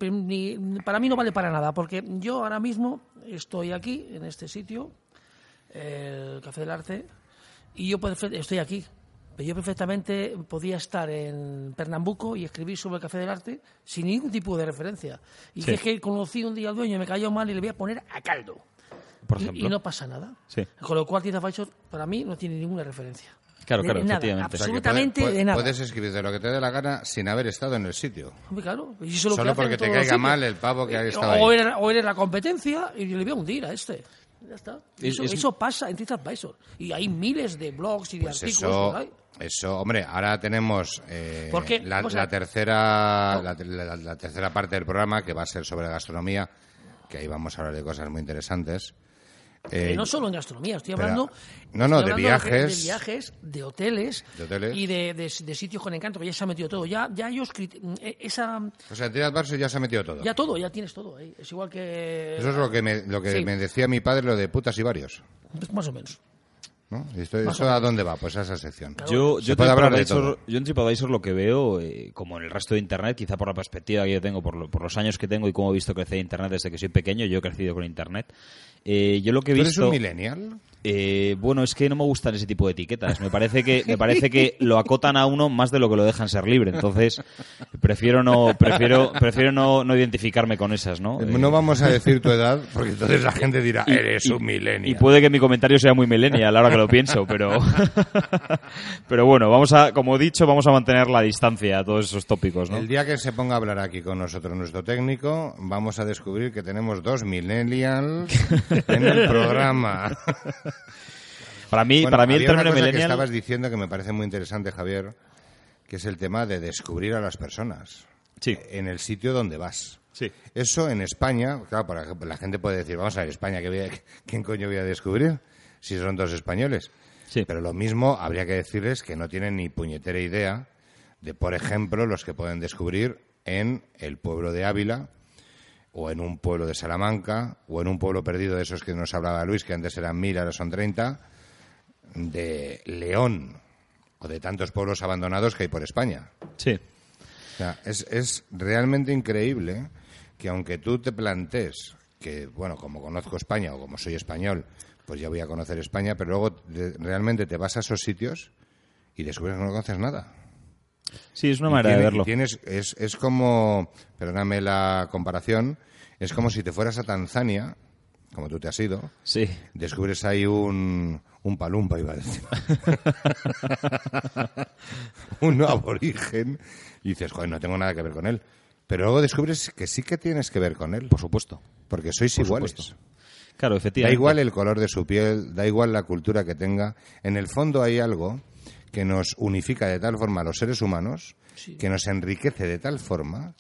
para mí no vale para nada, porque yo ahora mismo estoy aquí, en este sitio, el Café del Arte, y yo estoy aquí. Pero yo perfectamente podía estar en Pernambuco y escribir sobre el Café del Arte sin ningún tipo de referencia. Y es que conocí un día al dueño, me cayó mal y le voy a poner a caldo. Por ejemplo. Y, no pasa nada. Con lo cual, Tiza para mí no tiene ninguna referencia. Claro, claro, efectivamente. absolutamente de nada. Puedes escribir de lo que te dé la gana sin haber estado en el sitio. claro. Solo porque te caiga mal el pavo que ha eh, estado o ahí. Eres, o eres la competencia y le voy a hundir a este. Ya está. Eso, pasa en TripAdvisor. Y hay miles de blogs y de pues artículos eso, por ahí. Eso, hombre, ahora tenemos eh, la, la, tercera, la, la, tercera parte del programa que va a ser sobre gastronomía, que ahí vamos a hablar de cosas muy interesantes. Eh, no solo en gastronomía, estoy hablando, no, no, de viajes, de, viajes, de hoteles, y de, sitios con encanto, que ya se ha metido todo. Ya, ya ellos eh, esa. O sea, en Barça ya se ha metido todo. Ya todo, ya tienes todo. Ahí. Es igual que. Eso es lo que me, lo que me decía mi padre, lo de putas y varios. Más o menos. ¿No? ¿Esto, a dónde va? Pues a esa sección. Yo, yo, yo en TripAdvisor lo que veo, eh, como en el resto de Internet, quizá por la perspectiva que yo tengo, por, por, los años que tengo y cómo he visto crecer Internet desde que soy pequeño, yo he crecido con Internet. Eh, yo lo que he ¿Tú visto... eres un millennial? Eh, bueno, es que no me gustan ese tipo de etiquetas. Me parece que me parece que lo acotan a uno más de lo que lo dejan ser libre. Entonces prefiero no prefiero prefiero no, no identificarme con esas, ¿no? No Eh, vamos a decir tu edad, porque entonces la gente dirá, y- eres y- un milenio. Y puede que mi comentario sea muy millennial a la hora que lo pienso, pero <laughs> pero bueno, vamos a como he dicho, vamos a mantener la distancia a todos esos tópicos, ¿no? El día que se ponga a hablar aquí con nosotros nuestro técnico, vamos a descubrir que tenemos dos millennials en el programa. <laughs> Para mí, Bueno, para mí el término que estabas diciendo que me parece muy interesante, Javier, que es el tema de descubrir a las personas Sí. en el sitio donde vas. Sí. Eso en España, claro, ejemplo, la gente puede decir, vamos a ver, España, ¿qué ¿quién coño voy a descubrir? Si son dos españoles. Sí. Pero lo mismo habría que decirles que no tienen ni puñetera idea de, por ejemplo, los que pueden descubrir en el pueblo de Ávila, o en un pueblo de Salamanca, o en un pueblo perdido de esos que nos hablaba Luis, que antes eran mil, ahora son treinta, de León, o de tantos pueblos abandonados que hay por España. Sí. O sea, es, es realmente increíble que aunque tú te plantees que, bueno, como conozco España o como soy español, pues ya voy a conocer España, pero luego realmente te vas a esos sitios y descubres que no conoces nada. Sí, es una manera de tiene- y verlo. Tienes, es, es como, perdóname la comparación, es como si te fueras a Tanzania, como tú te has ido, Sí. descubres ahí un, un palumpa, iba a decir. <laughs> un aborigen. Y dices, joder, no tengo nada que ver con él. Pero luego descubres que sí que tienes que ver con él. Por supuesto. Porque sois Por iguales. supuesto. Claro, Da efectivamente. igual el color de su piel, da igual la cultura que tenga. En el fondo hay algo que nos unifica de tal forma a los seres humanos, que nos enriquece de tal forma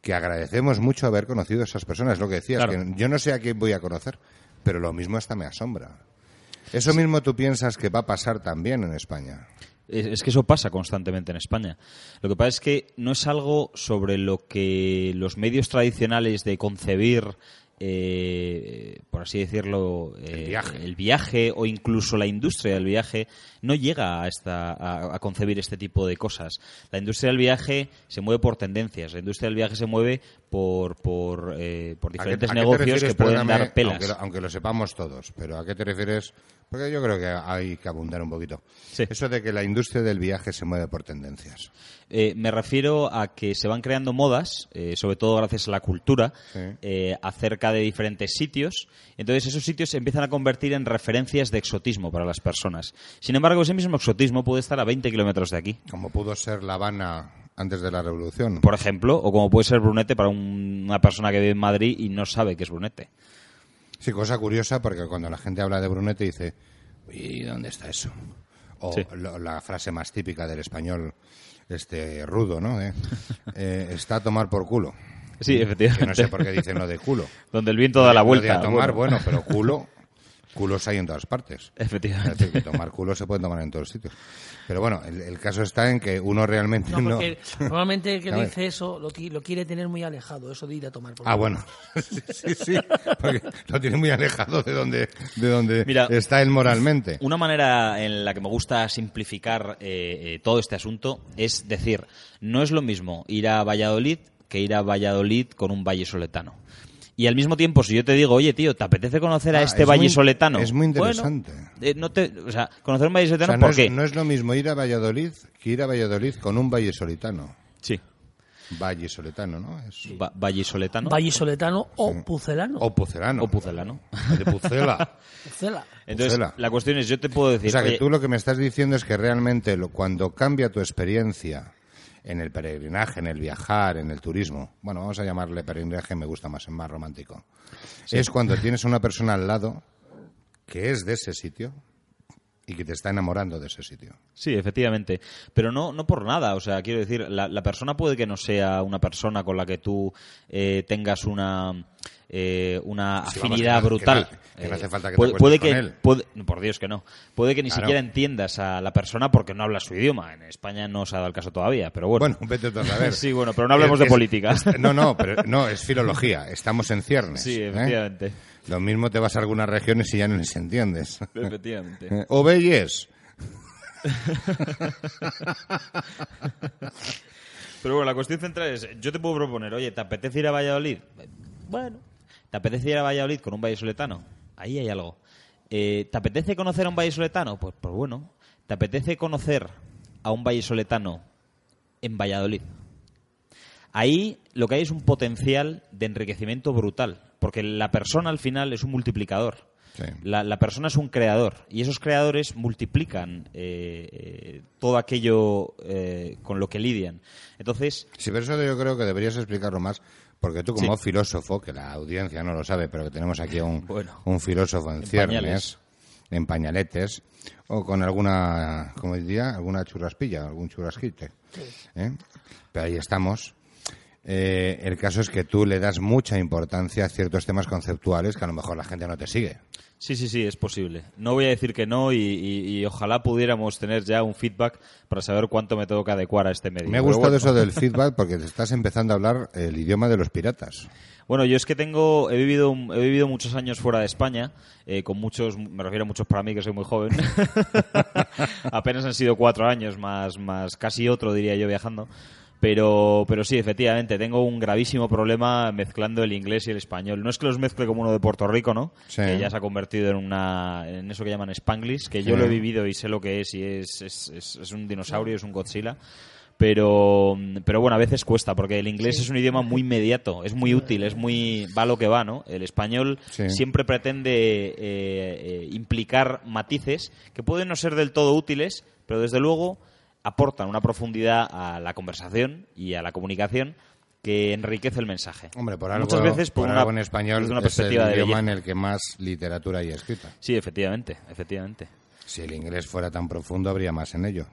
que agradecemos mucho haber conocido a esas personas. Lo que decías, Claro. que yo no sé a quién voy a conocer, pero lo mismo hasta me asombra. Eso mismo tú piensas que va a pasar también en España. Es, es que eso pasa constantemente en España. Lo que pasa es que no es algo sobre lo que los medios tradicionales de concebir, eh, por así decirlo, eh, viaje. el viaje o incluso la industria del viaje no llega a, esta, a, a concebir este tipo de cosas. La industria del viaje se mueve por tendencias. La industria del viaje se mueve por, por, eh, por ¿A qué- diferentes a qué te negocios refieres? que pueden dar pelas. Aunque lo sepamos todos, pero ¿a qué te refieres? Porque yo creo que hay que abundar un poquito. Sí. Eso de que la industria del viaje se mueve por tendencias. Eh, me refiero a que se van creando modas, eh, sobre todo gracias a la cultura, Sí. eh, acerca de diferentes sitios. Entonces esos sitios se empiezan a convertir en referencias de exotismo para las personas. Sin embargo, ese mismo exotismo puede estar a 20 kilómetros de aquí, Como pudo ser La Habana antes de la Revolución. por ejemplo, o como puede ser Brunete para un- una persona que vive en Madrid y no sabe que es Brunete. Sí, cosa curiosa porque cuando la gente habla de Brunete dice, ¿y dónde está eso? O Sí. lo- la frase más típica del español este rudo, ¿no? Eh, <laughs> eh, está a tomar por culo. Sí, Que efectivamente. no sé por qué dicen lo de culo. <laughs> Donde el viento da la Lo de vuelta. a tomar, bueno. bueno, pero culo, culos hay en todas partes. Es Efectivamente. decir, que tomar culo se puede tomar en todos sitios. Pero bueno, el, el caso está en que uno realmente No, no... normalmente el que <laughs> dice eso lo, qui- lo quiere tener muy alejado, eso de ir a tomar por Ah, bueno. <laughs> sí, sí, sí. Porque lo tiene muy alejado de donde, de donde Mira, está él moralmente. Una manera en la que me gusta simplificar eh, eh, todo este asunto es decir, no es lo mismo ir a Valladolid que ir a Valladolid con un valle soletano. Y al mismo tiempo, si yo te digo, oye, tío, ¿te apetece conocer a Ah, este es valle muy- soletano? es muy Bueno, interesante. eh, no te, o sea, conocer un valle O soletano, sea, no, ¿por es, qué? no es lo mismo ir a Valladolid que ir a Valladolid con un valle solitano. Sí. Valle soletano, ¿no? Es... Va- valle soletano Vallisoletano o pucelano. O pucelano. o pucelano. De pucela. <laughs> Pucela. Entonces, Pucela. la cuestión es, yo te puedo o decir, sea, que oye, tú lo que me estás diciendo es que realmente lo- cuando cambia tu experiencia en el peregrinaje, en el viajar, en el turismo, bueno, vamos a llamarle peregrinaje, me gusta más, es más romántico, es cuando tienes una persona al lado que es de ese sitio y que te está enamorando de ese sitio. Sí, efectivamente. Pero no, no por nada. O sea, quiero decir, la, la persona puede que no sea una persona con la que tú eh, tengas una, eh, una Sí, vamos, afinidad que brutal. que no Eh, hace falta que te puede, acuestes puede con que, él. puede- no, por Dios que no. Puede que ni Claro. siquiera entiendas a la persona porque no habla su idioma. En España no se ha dado el caso todavía, pero bueno. Bueno, vete a saber. <laughs> Sí, bueno, pero no hablemos de política. es- no, no, pero no, es filología. Estamos en ciernes. sí, ¿eh? efectivamente. Lo mismo te vas a algunas regiones y ya no les entiendes. <laughs> Efectivamente. <laughs> Eh, O Belles. Pero bueno, la cuestión central es, yo te puedo proponer, oye, ¿te apetece ir a Valladolid? Bueno, ¿te apetece ir a Valladolid con un valle soletano? Ahí hay algo. Eh, ¿Te apetece conocer a un vallisoletano? Pues, pues bueno. ¿Te apetece conocer a un vallisoletano en Valladolid? Ahí lo que hay es un potencial de enriquecimiento brutal, porque la persona al final es un multiplicador. Sí. La, la persona es un creador y esos creadores multiplican eh, eh, todo aquello eh, con lo que lidian. Entonces, Sí, pero eso yo creo que deberías explicarlo más, porque tú como Sí. filósofo, que la audiencia no lo sabe, pero que tenemos aquí a un, Bueno. un filósofo en, En ciernes, pañales. en pañaletes, o con alguna, como diría, alguna churraspilla, algún churrasquite. ¿eh? Pero ahí estamos. Eh, el caso es que tú le das mucha importancia a ciertos temas conceptuales que a lo mejor la gente no te sigue. Sí, sí, sí, es posible. No voy a decir que no y, y- y ojalá pudiéramos tener ya un feedback para saber cuánto me tengo que adecuar a este medio. Me ha gustado bueno. eso del <laughs> feedback porque te estás empezando a hablar el idioma de los piratas. Bueno, yo es que tengo, he vivido, he vivido muchos años fuera de España, eh, con muchos, me refiero a muchos para mí que soy muy joven. <laughs> Apenas han sido cuatro años, más, más casi otro diría yo viajando. Pero, pero sí, efectivamente, tengo un gravísimo problema mezclando el inglés y el español. No es que los mezcle como uno de Puerto Rico, ¿no? Sí. Que ya se ha convertido en una, en eso que llaman Spanglish, que yo lo he vivido y sé lo que es y es, es, es, es un dinosaurio, es un Godzilla. Pero, pero bueno, a veces cuesta, porque el inglés es un idioma muy inmediato, es muy útil, es muy va lo que va, ¿no? El español Sí. siempre pretende eh, eh, implicar matices que pueden no ser del todo útiles, pero desde luego aportan una profundidad a la conversación y a la comunicación que enriquece el mensaje. Hombre, por algo, Muchas veces por, por una, algo en español una es el perspectiva de idioma belleza. en el que más literatura hay escrita. Sí, efectivamente, efectivamente. Si el inglés fuera tan profundo, habría más en ello.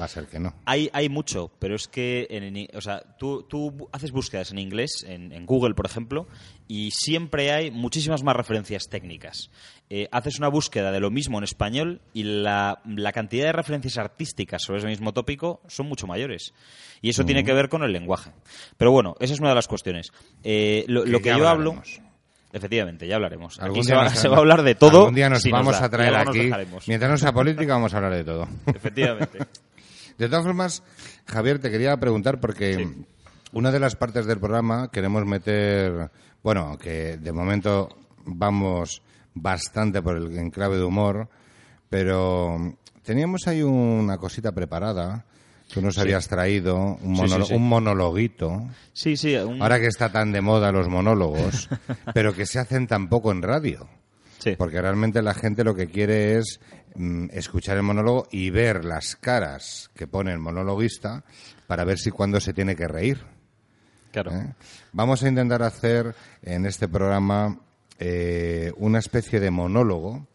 Va a ser que no. Hay, hay mucho, pero es que en, o sea, tú, tú haces búsquedas en inglés, en, en Google, por ejemplo, y siempre hay muchísimas más referencias técnicas. Eh, haces una búsqueda de lo mismo en español y la, la cantidad de referencias artísticas sobre ese mismo tópico son mucho mayores. Y eso tiene que ver con el lenguaje. Pero bueno, esa es una de las cuestiones. Eh, lo, lo Que yo hablo... Efectivamente, ya hablaremos. Algún Aquí día se va, nos- se va a hablar de todo. Algún día nos si nos vamos da, a traer nos aquí. Mientras no sea política, vamos a hablar de todo. Efectivamente. <laughs> De todas formas, Javier, te quería preguntar porque una de las partes del programa queremos meter, bueno, que de momento vamos bastante por el enclave de humor, pero teníamos ahí una cosita preparada. Tú nos habías traído un, Sí, sí, monolo- sí. un monologuito. Sí, sí. un- Ahora que está tan de moda los monólogos, <laughs> pero que se hacen tan poco en radio. Sí. Porque realmente la gente lo que quiere es mm, escuchar el monólogo y ver las caras que pone el monologuista para ver si cuándo se tiene que reír. Claro. ¿eh? Vamos a intentar hacer en este programa eh, una especie de monólogo,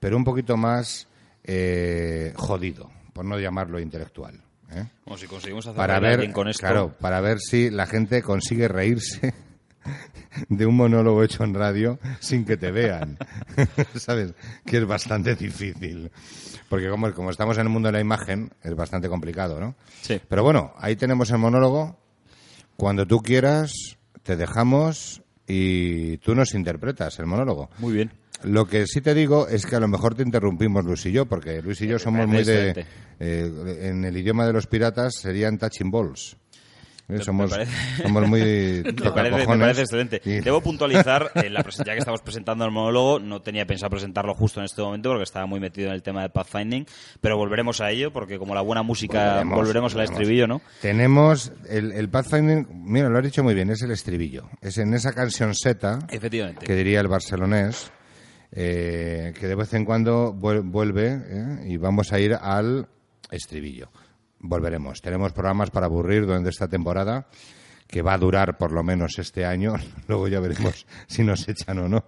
pero un poquito más eh, jodido, por no llamarlo intelectual. ¿eh? Como si conseguimos hacer Para ver, con esto. claro, para ver si la gente consigue reírse <laughs> de un monólogo hecho en radio sin que te vean. <laughs> ¿Sabes? Que es bastante difícil. Porque como, como estamos en el mundo de la imagen, es bastante complicado, ¿no? Sí. Pero bueno, ahí tenemos el monólogo. Cuando tú quieras, te dejamos y tú nos interpretas el monólogo. Muy bien. Lo que sí te digo es que a lo mejor te interrumpimos Luis y yo, porque Luis y yo somos muy de... eh, en el idioma de los piratas serían touching balls. Eh, somos, somos muy <laughs> Me parece, parece excelente. Y- Debo puntualizar, en la ya que estamos presentando el monólogo, no tenía pensado presentarlo justo en este momento porque estaba muy metido en el tema del pathfinding, pero volveremos a ello porque como la buena música Volveremos, volveremos, al estribillo, ¿no? Tenemos el, el Pathfinding, mira, lo has dicho muy bien, es el estribillo. Es en esa canción Efectivamente. que diría el barcelonés, eh, que de vez en cuando vuel- vuelve eh, y vamos a ir al estribillo. Volveremos. Tenemos programas para aburrir durante esta temporada que va a durar por lo menos este año. <laughs> Luego ya veremos si nos echan o no.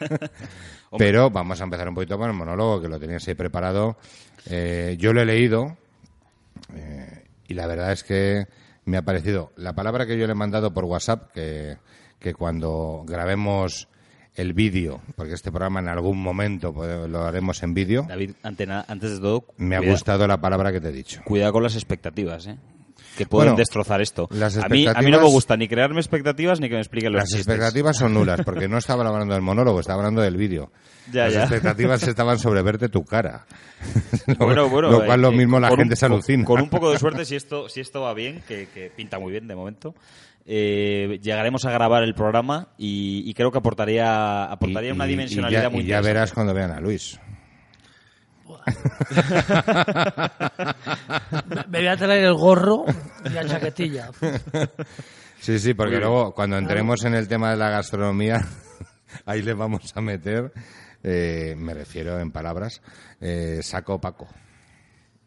<laughs> Pero vamos a empezar un poquito con el monólogo, que lo tenías ahí preparado. Eh, yo lo he leído eh, y la verdad es que me ha parecido la palabra que yo le he mandado por WhatsApp, que, que cuando grabemos el vídeo, porque este programa en algún momento pues, lo haremos en vídeo, David, antes de todo, me ha cuida- gustado la palabra que te he dicho. Cuidado con las expectativas, ¿eh? Que pueden Bueno, destrozar esto. las a, mí, a mí no me gusta ni crearme expectativas ni que me expliquen los Las chistes. expectativas son nulas, porque no estaba hablando del monólogo, estaba hablando del vídeo. <laughs> Ya, Las ya. expectativas estaban sobre verte tu cara. <laughs> Lo- Bueno, bueno, lo cual eh, lo eh, mismo la con un- gente se con- alucina. Con, un poco de suerte, <laughs> si esto, si esto va bien, que, que pinta muy bien de momento, eh, llegaremos a grabar el programa y, y creo que aportaría, aportaría Y- una y- dimensionalidad y ya, muy y ya verás cuando vean a Luis. <laughs> Me voy a traer el gorro y la chaquetilla. Sí, sí, porque luego cuando entremos en el tema de la gastronomía, <laughs> ahí le vamos a meter, eh, me refiero en palabras, eh, saco Paco.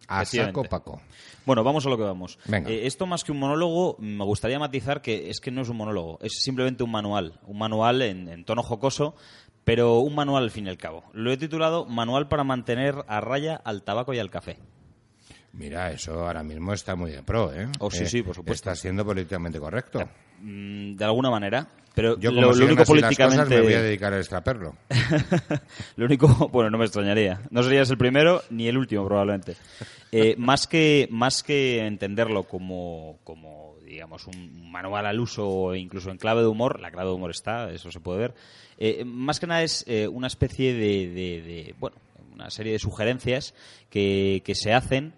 A saco Efectivamente. Bueno, vamos a lo que vamos. Venga. Eh, esto más que un monólogo, me gustaría matizar que es que no es un monólogo, es simplemente un manual. Un manual en, en tono jocoso, pero un manual al fin y al cabo. Lo he titulado Manual para mantener a raya al tabaco y al café. Mira, eso ahora mismo está muy de pro, ¿eh? Oh, sí, Eh, sí, por supuesto. Está siendo políticamente correcto. Mm, de alguna manera. Pero Yo, como lo, lo único así las cosas, políticamente. me voy a dedicar al extraperlo. <laughs> Lo único, bueno, no me extrañaría. No serías el primero ni el último, probablemente. Eh, más, que, más que entenderlo como, como, digamos, un manual al uso o incluso en clave de humor, la clave de humor está, eso se puede ver. eh, más que nada es eh, una especie de, de- de, bueno, una serie de sugerencias que, que se hacen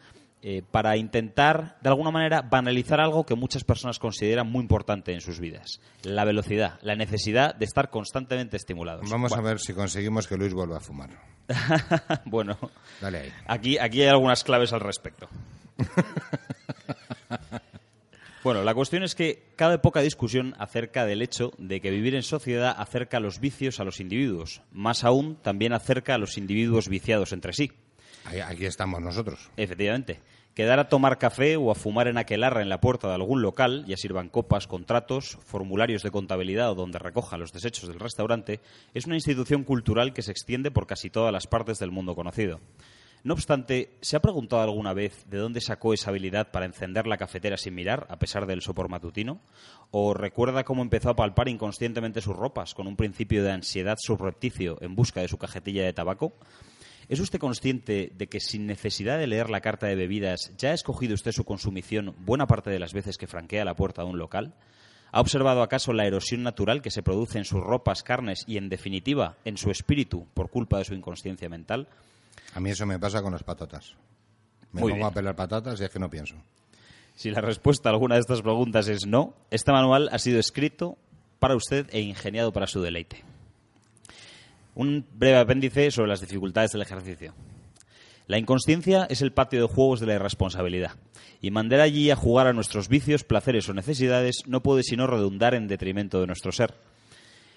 eh, para intentar, de alguna manera, banalizar algo que muchas personas consideran muy importante en sus vidas. La velocidad, la necesidad de estar constantemente estimulados. Vamos Bueno. a ver si conseguimos que Luis vuelva a fumar. <laughs> bueno, Dale ahí. aquí, aquí hay algunas claves al respecto. <laughs> Bueno, la cuestión es que cabe poca discusión acerca del hecho de que vivir en sociedad acerca los vicios a los individuos. Más aún, también acerca a los individuos viciados entre sí. Aquí estamos nosotros. Efectivamente. Quedar a tomar café o a fumar en aquelarra en la puerta de algún local, ya sirvan copas, contratos, formularios de contabilidad o donde recoja los desechos del restaurante, es una institución cultural que se extiende por casi todas las partes del mundo conocido. No obstante, ¿se ha preguntado alguna vez de dónde sacó esa habilidad para encender la cafetera sin mirar, a pesar del sopor matutino? ¿O recuerda cómo empezó a palpar inconscientemente sus ropas, con un principio de ansiedad subrepticio en busca de su cajetilla de tabaco? ¿Es usted consciente de que sin necesidad de leer la carta de bebidas ya ha escogido usted su consumición buena parte de las veces que franquea la puerta de un local? ¿Ha observado acaso la erosión natural que se produce en sus ropas, carnes y, en definitiva, en su espíritu por culpa de su inconsciencia mental? A mí eso me pasa con las patatas. Me Muy pongo bien. a pelar patatas y es que no pienso. Si la respuesta a alguna de estas preguntas es no, este manual ha sido escrito para usted e ingeniado para su deleite. Un breve apéndice sobre las dificultades del ejercicio. La inconsciencia es el patio de juegos de la irresponsabilidad, y mandar allí a jugar a nuestros vicios, placeres o necesidades no puede sino redundar en detrimento de nuestro ser.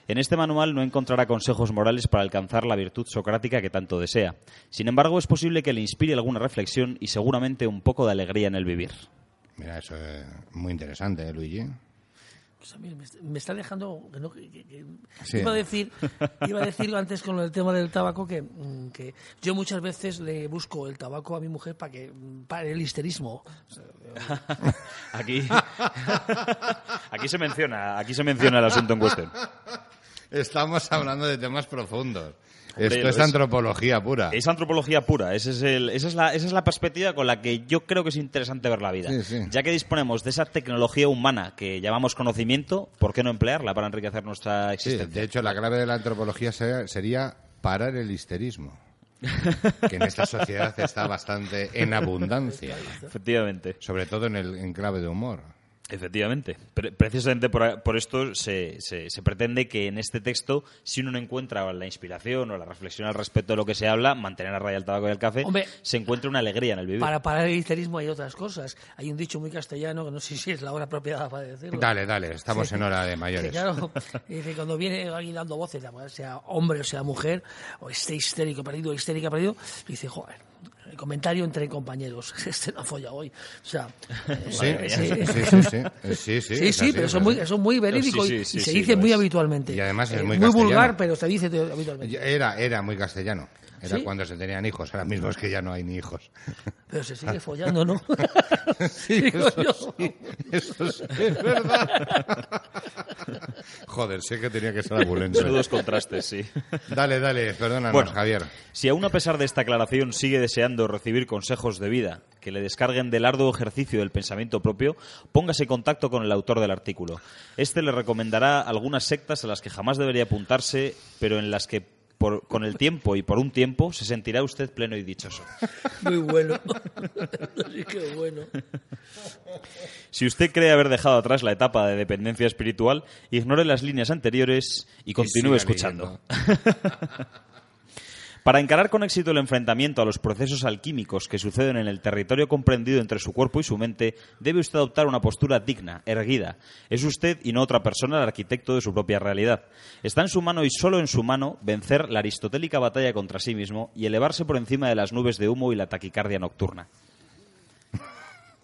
En este manual no encontrará consejos morales para alcanzar la virtud socrática que tanto desea. Sin embargo, es posible que le inspire alguna reflexión y seguramente un poco de alegría en el vivir. Mira, eso es muy interesante, ¿eh, Luigi? Pues a mí me, est- me está dejando que no- que- que- que- Sí. iba a decir <laughs> iba a decir antes con el tema del tabaco que, mm, que yo muchas veces le busco el tabaco a mi mujer para que mm, para el histerismo <laughs> Aquí, aquí se menciona, aquí se menciona el asunto en cuestión. Estamos hablando de temas profundos. Esto es, es. antropología pura. Es antropología pura, ese es el- esa, es la, esa es la perspectiva con la que yo creo que es interesante ver la vida. Sí, sí. Ya que disponemos de esa tecnología humana que llamamos conocimiento, ¿por qué no emplearla para enriquecer nuestra Sí, existencia? de hecho, la clave de la antropología sería, sería parar el histerismo. que en esta sociedad está bastante en abundancia. <laughs> Efectivamente. Sobre todo en el en clave de humor. Efectivamente. Pre- precisamente por, por esto se, se- se pretende que en este texto, si uno no encuentra la inspiración o la reflexión al respecto de lo que se habla, mantener a raya el tabaco y el café, Hombre, se encuentre una alegría en el vivir. para parar el histerismo hay otras cosas hay un dicho muy castellano que no sé si es la hora apropiada para decirlo Dale, dale, estamos en hora de mayores. claro, <laughs> dice, cuando viene alguien dando voces, sea hombre o sea mujer, o esté histérico perdido, histérica perdido, dice, joder, el comentario entre compañeros, <laughs> este no folla hoy. O sea, <laughs> Sí, sí, sí, sí, sí, pero es eso es muy, muy verídico y- se dice muy habitualmente. Y además es Eh, muy vulgar, castellano. pero se dice te- habitualmente. Era, era muy castellano. Era ¿Sí? cuando se tenían hijos. Ahora mismo es que ya no hay ni hijos. Pero se sigue follando, ¿no? <laughs> Sí, <laughs> Digo eso yo. sí, eso sí, es verdad. <laughs> Joder, sé que tenía que ser abulense. Menudos contrastes, sí. Dale, dale, perdónanos, Bueno. Javier. Si aún a pesar de esta aclaración sigue deseando recibir consejos de vida que le descarguen del arduo ejercicio del pensamiento propio, póngase en contacto con el autor del artículo. Este le recomendará algunas sectas a las que jamás debería apuntarse, pero en las que por- con el tiempo y por un tiempo se sentirá usted pleno y dichoso. <laughs> Muy bueno. <laughs> Así que bueno. Si usted cree haber dejado atrás la etapa de dependencia espiritual, ignore las líneas anteriores y continúe escuchando. <laughs> Para encarar con éxito el enfrentamiento a los procesos alquímicos que suceden en el territorio comprendido entre su cuerpo y su mente, debe usted adoptar una postura digna, erguida. Es usted y no otra persona el arquitecto de su propia realidad. Está en su mano y solo en su mano vencer la aristotélica batalla contra sí mismo y elevarse por encima de las nubes de humo y la taquicardia nocturna.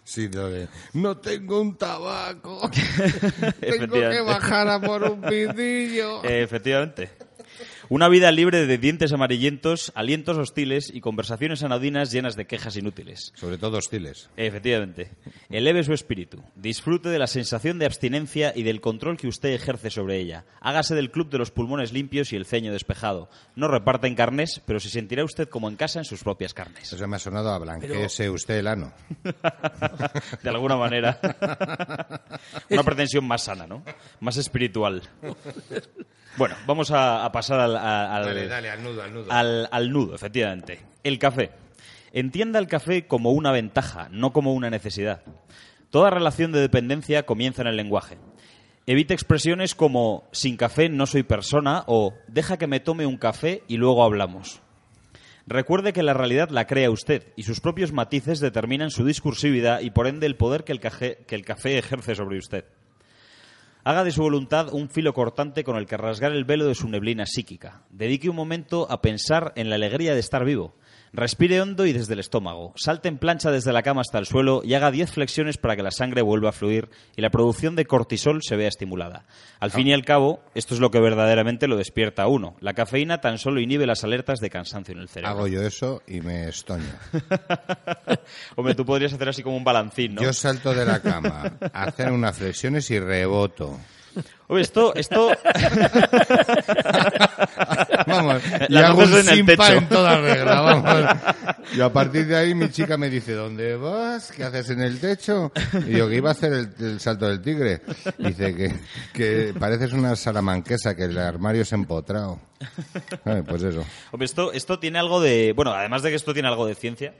Sí, de, no tengo un tabaco. <laughs> tengo que bajar a por un <laughs> pitillo. Efectivamente. Una vida libre de dientes amarillentos, alientos hostiles y conversaciones anodinas llenas de quejas inútiles. Sobre todo hostiles. Efectivamente. Eleve su espíritu. Disfrute de la sensación de abstinencia y del control que usted ejerce sobre ella. Hágase del club de los pulmones limpios y el ceño despejado. No reparta en carnes, pero se sentirá usted como en casa en sus propias carnes. Eso me ha sonado a blanqueese usted el ano. <laughs> De alguna manera. Una pretensión más sana, ¿no? Más espiritual. Bueno, vamos a, a pasar al, al- Dale, dale, al nudo, al nudo. al, al nudo, efectivamente. El café. Entienda el café como una ventaja, no como una necesidad. Toda relación de dependencia comienza en el lenguaje. Evite expresiones como sin café no soy persona o deja que me tome un café y luego hablamos. Recuerde que la realidad la crea usted y sus propios matices determinan su discursividad y por ende el poder que el, caje- que el café ejerce sobre usted. Haga de su voluntad un filo cortante con el que rasgar el velo de su neblina psíquica. Dedique un momento a pensar en la alegría de estar vivo. Respire hondo y desde el estómago. Salte en plancha desde la cama hasta el suelo y haga 10 flexiones para que la sangre vuelva a fluir y la producción de cortisol se vea estimulada. Al fin y al cabo, esto es lo que verdaderamente lo despierta a uno. La cafeína tan solo inhibe las alertas de cansancio en el cerebro. Hago yo eso y me estoño. <laughs> Hombre, tú podrías hacer así como un balancín, ¿no? Yo salto de la cama, hacer unas flexiones y reboto. Hombre, esto, esto... <laughs> Vamos, y hago un en simpa techo. en toda regla, vamos. Y a partir de ahí mi chica me dice, ¿dónde vas? ¿Qué haces en el techo? Y yo, que iba a hacer el, el salto del tigre. Dice que, que pareces una salamanquesa, que el armario es empotrado. Ay, Pues eso. Hombre, esto, esto tiene algo de. Bueno, además de que esto tiene algo de ciencia,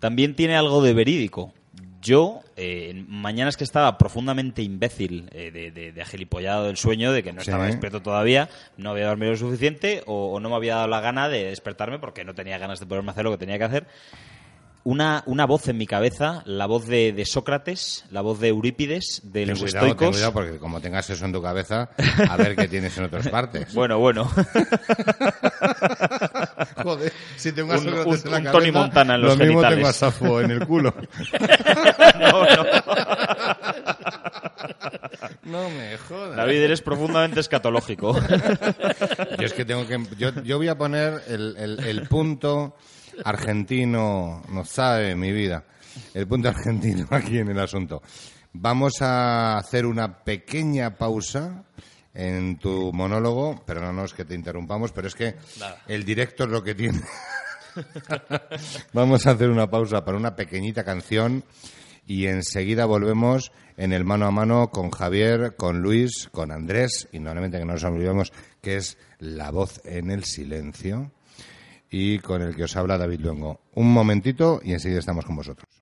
también tiene algo de verídico. Yo, eh, mañanas que estaba profundamente imbécil, eh, de, de, de agilipollado del sueño, de que no Sí. estaba despierto todavía, no había dormido lo suficiente o, o no me había dado la gana de despertarme porque no tenía ganas de poderme hacer lo que tenía que hacer. Una, una voz en mi cabeza, la voz de, de Sócrates, la voz de Eurípides, de Ten los cuidado, ten estoicos. cuidado, porque como tengas eso en tu cabeza, a ver qué tienes en otras partes. <laughs> Bueno, bueno. <laughs> Joder, si tengo Un- a Sócrates un- en la un cabeza, Tony Montana en los lo mismo genitales. tengo a Safo en el culo. <laughs> No, no. No me jodas. David, eres profundamente escatológico. Yo es que tengo que... Yo, yo voy a poner el, el- el punto argentino, no sabe mi vida, el punto argentino <laughs> aquí en el asunto. Vamos a hacer una pequeña pausa en tu monólogo, perdónanos que te interrumpamos, pero es que el directo es lo que tiene. <laughs> Vamos a hacer una pausa para una pequeñita canción y enseguida volvemos en el mano a mano con Javier, con Luis, con Andrés y normalmente que no nos olvidemos que es la voz en el silencio y con el que os habla David Luengo. Un momentito y enseguida estamos con vosotros.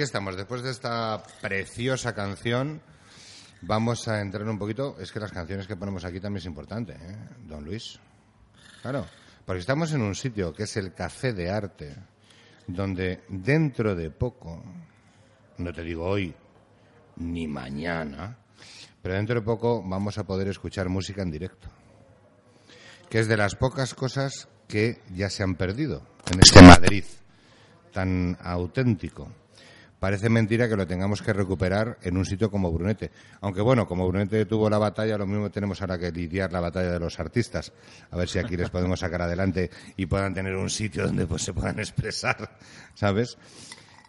aquí estamos. Después de esta preciosa canción, vamos a entrar un poquito. Es que las canciones que ponemos aquí también es importante, ¿eh? Don Luis. Claro, porque estamos en un sitio que es el Café de Arte, donde dentro de poco, no te digo hoy ni mañana, pero dentro de poco vamos a poder escuchar música en directo, que es de las pocas cosas que ya se han perdido en este, este Madrid tan auténtico parece mentira que lo tengamos que recuperar en un sitio como Brunete. Aunque bueno, como Brunete tuvo la batalla, lo mismo tenemos ahora que lidiar la batalla de los artistas. A ver si aquí les podemos sacar adelante y puedan tener un sitio donde pues se puedan expresar, ¿sabes?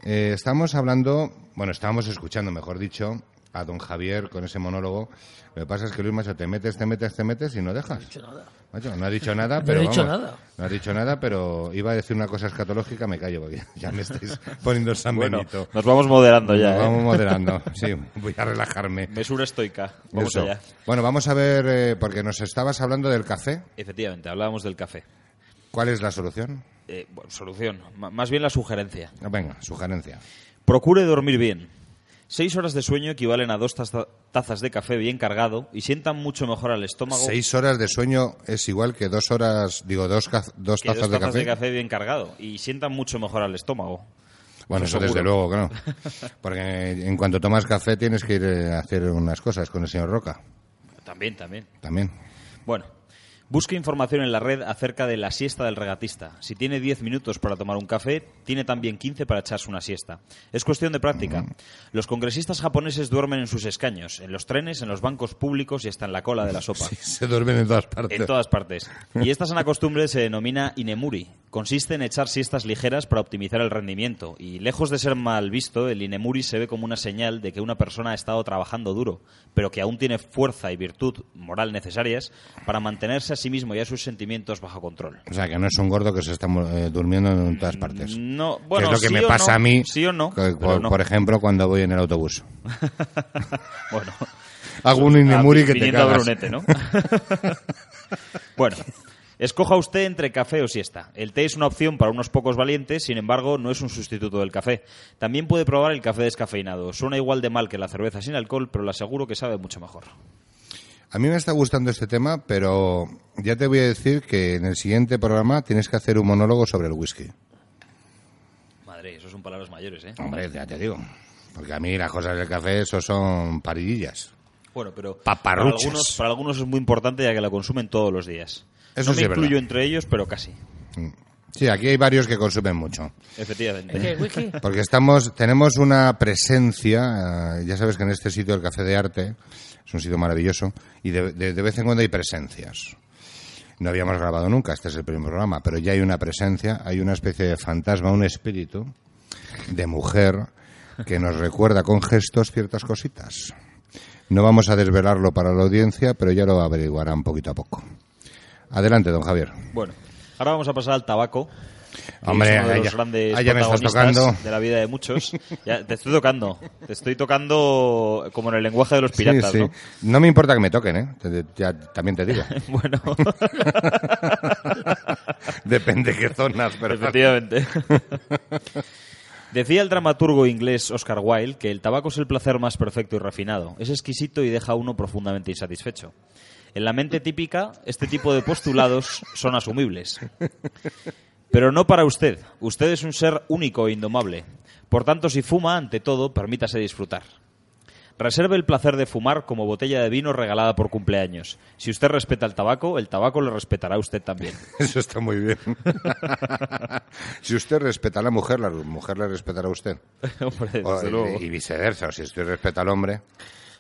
Eh, estamos hablando, bueno, estábamos escuchando, mejor dicho, a don Javier con ese monólogo. Lo que pasa es que Luis Macho te metes, te metes, te metes y no dejas. No he dicho nada. Macho, no ha dicho nada, No pero dicho vamos, nada. No ha dicho nada, pero iba a decir una cosa escatológica, me callo porque <laughs> ya me estáis poniendo San Bueno, Benito. nos vamos moderando ya. Nos ¿eh? vamos moderando. <laughs> Sí, voy a relajarme. Mesura estoica. Vamos Eso. allá. Bueno, vamos a ver, eh, porque nos estabas hablando del café. Efectivamente, hablábamos del café. ¿Cuál es la solución? Eh, bueno, solución, M- más bien la sugerencia. Venga, sugerencia. Procure dormir bien. Seis horas de sueño equivalen a dos taza- tazas de café bien cargado y sientan mucho mejor al estómago Seis horas de sueño es igual que dos horas, digo, dos, dos que tazas, dos de, tazas café. de café bien cargado y sientan mucho mejor al estómago. Bueno, Eso eso desde luego, claro. <laughs> Porque en cuanto tomas café tienes que ir eh, a hacer unas cosas con el señor Roca. También, también. También. Bueno, busque información en la red acerca de la siesta del regatista. Si tiene 10 minutos para tomar un café, tiene también 15 para echarse una siesta. Es cuestión de práctica. Los congresistas japoneses duermen en sus escaños, en los trenes, en los bancos públicos y hasta en la cola de la sopa. Se duermen en todas partes. En todas partes. Y esta sana costumbre se denomina inemuri. Consiste en echar siestas ligeras para optimizar el rendimiento. Y lejos de ser mal visto, el inemuri se ve como una señal de que una persona ha estado trabajando duro, pero que aún tiene fuerza y virtud moral necesarias para mantenerse sí mismo y a sus sentimientos bajo control. O sea, que no es un gordo que se está eh, durmiendo en todas partes. No, Que bueno, es lo que sí me pasa no, a mí, Sí o no. que- por, no. por ejemplo, cuando voy en el autobús. <laughs> Bueno. Hago un inemuri que te cagas. Brunete, ¿no? <laughs> bueno, escoja usted entre café o siesta. El té es una opción para unos pocos valientes, sin embargo, no es un sustituto del café. También puede probar el café descafeinado. Suena igual de mal que la cerveza sin alcohol, pero le aseguro que sabe mucho mejor. A mí me está gustando este tema, pero ya te voy a decir que en el siguiente programa tienes que hacer un monólogo sobre el whisky. Madre, eso son palabras mayores, ¿eh? Hombre, ya te digo. Porque a mí las cosas del café, eso son paridillas. Bueno, pero Paparruchas. Para, algunos, para algunos es muy importante ya que la consumen todos los días. Eso no sí me incluyo verdad. entre ellos, pero casi. Sí, aquí hay varios que consumen mucho. Efectivamente. ¿Qué, whisky? Porque estamos, tenemos una presencia, eh, ya sabes que en este sitio, el Café de Arte, es un sitio maravilloso, y de, de- vez en cuando hay presencias. No habíamos grabado nunca, este es el primer programa, pero ya hay una presencia, hay una especie de fantasma, un espíritu de mujer que nos recuerda con gestos ciertas cositas. No vamos a desvelarlo para la audiencia, pero ya lo averiguarán poquito a poco. Adelante, don Javier. Bueno, ahora vamos a pasar al tabaco. Hombre, es uno de los ya- grandes ya protagonistas tocando. de la vida de muchos. Ya, te estoy tocando. Te estoy tocando como en el lenguaje de los piratas, Sí, sí. ¿no? No me importa que me toquen, ¿eh? Te- ya- también te digo. <laughs> Bueno, <laughs> Depende qué zonas, pero... efectivamente. Decía el dramaturgo inglés Oscar Wilde que el tabaco es el placer más perfecto y refinado. Es exquisito y deja a uno profundamente insatisfecho. En la mente típica, este tipo de postulados son asumibles. Pero no para usted. Usted es un ser único e indomable. Por tanto, si fuma, ante todo, permítase disfrutar. Reserve el placer de fumar como botella de vino regalada por cumpleaños. Si usted respeta el tabaco, el tabaco le respetará a usted también. <laughs> Eso está muy bien. <laughs> si usted respeta a la mujer, la mujer le respetará a usted. <laughs> Hombre, O- luego. y viceversa, si usted respeta al hombre.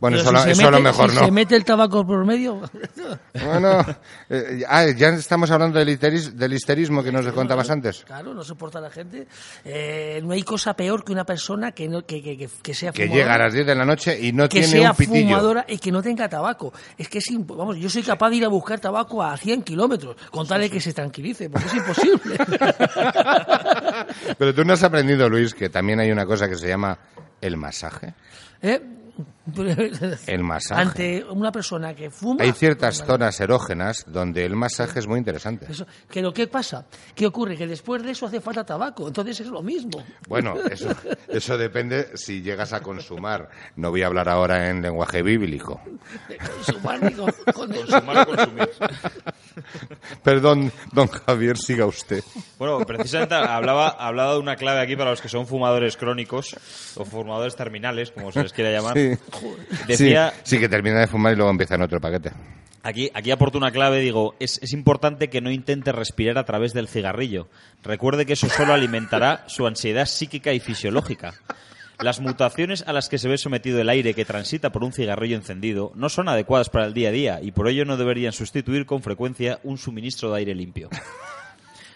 Bueno, eso, si lo- a mejor si no. se mete el tabaco por medio, <laughs> Bueno, eh, ah, ya estamos hablando del, histeris- del histerismo que nos contabas antes. claro, no soporta la gente. Eh, no hay cosa peor que una persona que, no, que, que, que- que sea Que fumadora. llega a las 10 de la noche y no que tiene sea un pitillo. fumadora y que no tenga tabaco. Es que es vamos, yo soy capaz de ir a buscar tabaco a 100 kilómetros, con tal de que se tranquilice, porque es imposible. <laughs> Pero tú no has aprendido, Luis, que también hay una cosa que se llama el masaje. ¿Eh? <laughs> El masaje. Ante una persona que fuma... Hay ciertas zonas erógenas donde el masaje es muy interesante. Eso, pero ¿qué pasa? ¿Qué ocurre? Que después de eso hace falta tabaco, entonces es lo mismo. Bueno, <laughs> eso, eso depende si llegas a consumar. No voy a hablar ahora en lenguaje bíblico. Consumar ni <laughs> con- con- Perdón, don Javier, siga usted. Bueno, precisamente hablaba, hablaba de una clave aquí para los que son fumadores crónicos o fumadores terminales, como se les quiera llamar. Sí. Decía, Sí, sí, que termina de fumar y luego empieza en otro paquete. aquí, aquí aporto una clave, digo, es, es importante que no intente respirar a través del cigarrillo. Recuerde que eso solo alimentará su ansiedad psíquica y fisiológica. Las mutaciones a las que se ve sometido el aire que transita por un cigarrillo encendido no son adecuadas para el día a día y por ello no deberían sustituir con frecuencia un suministro de aire limpio.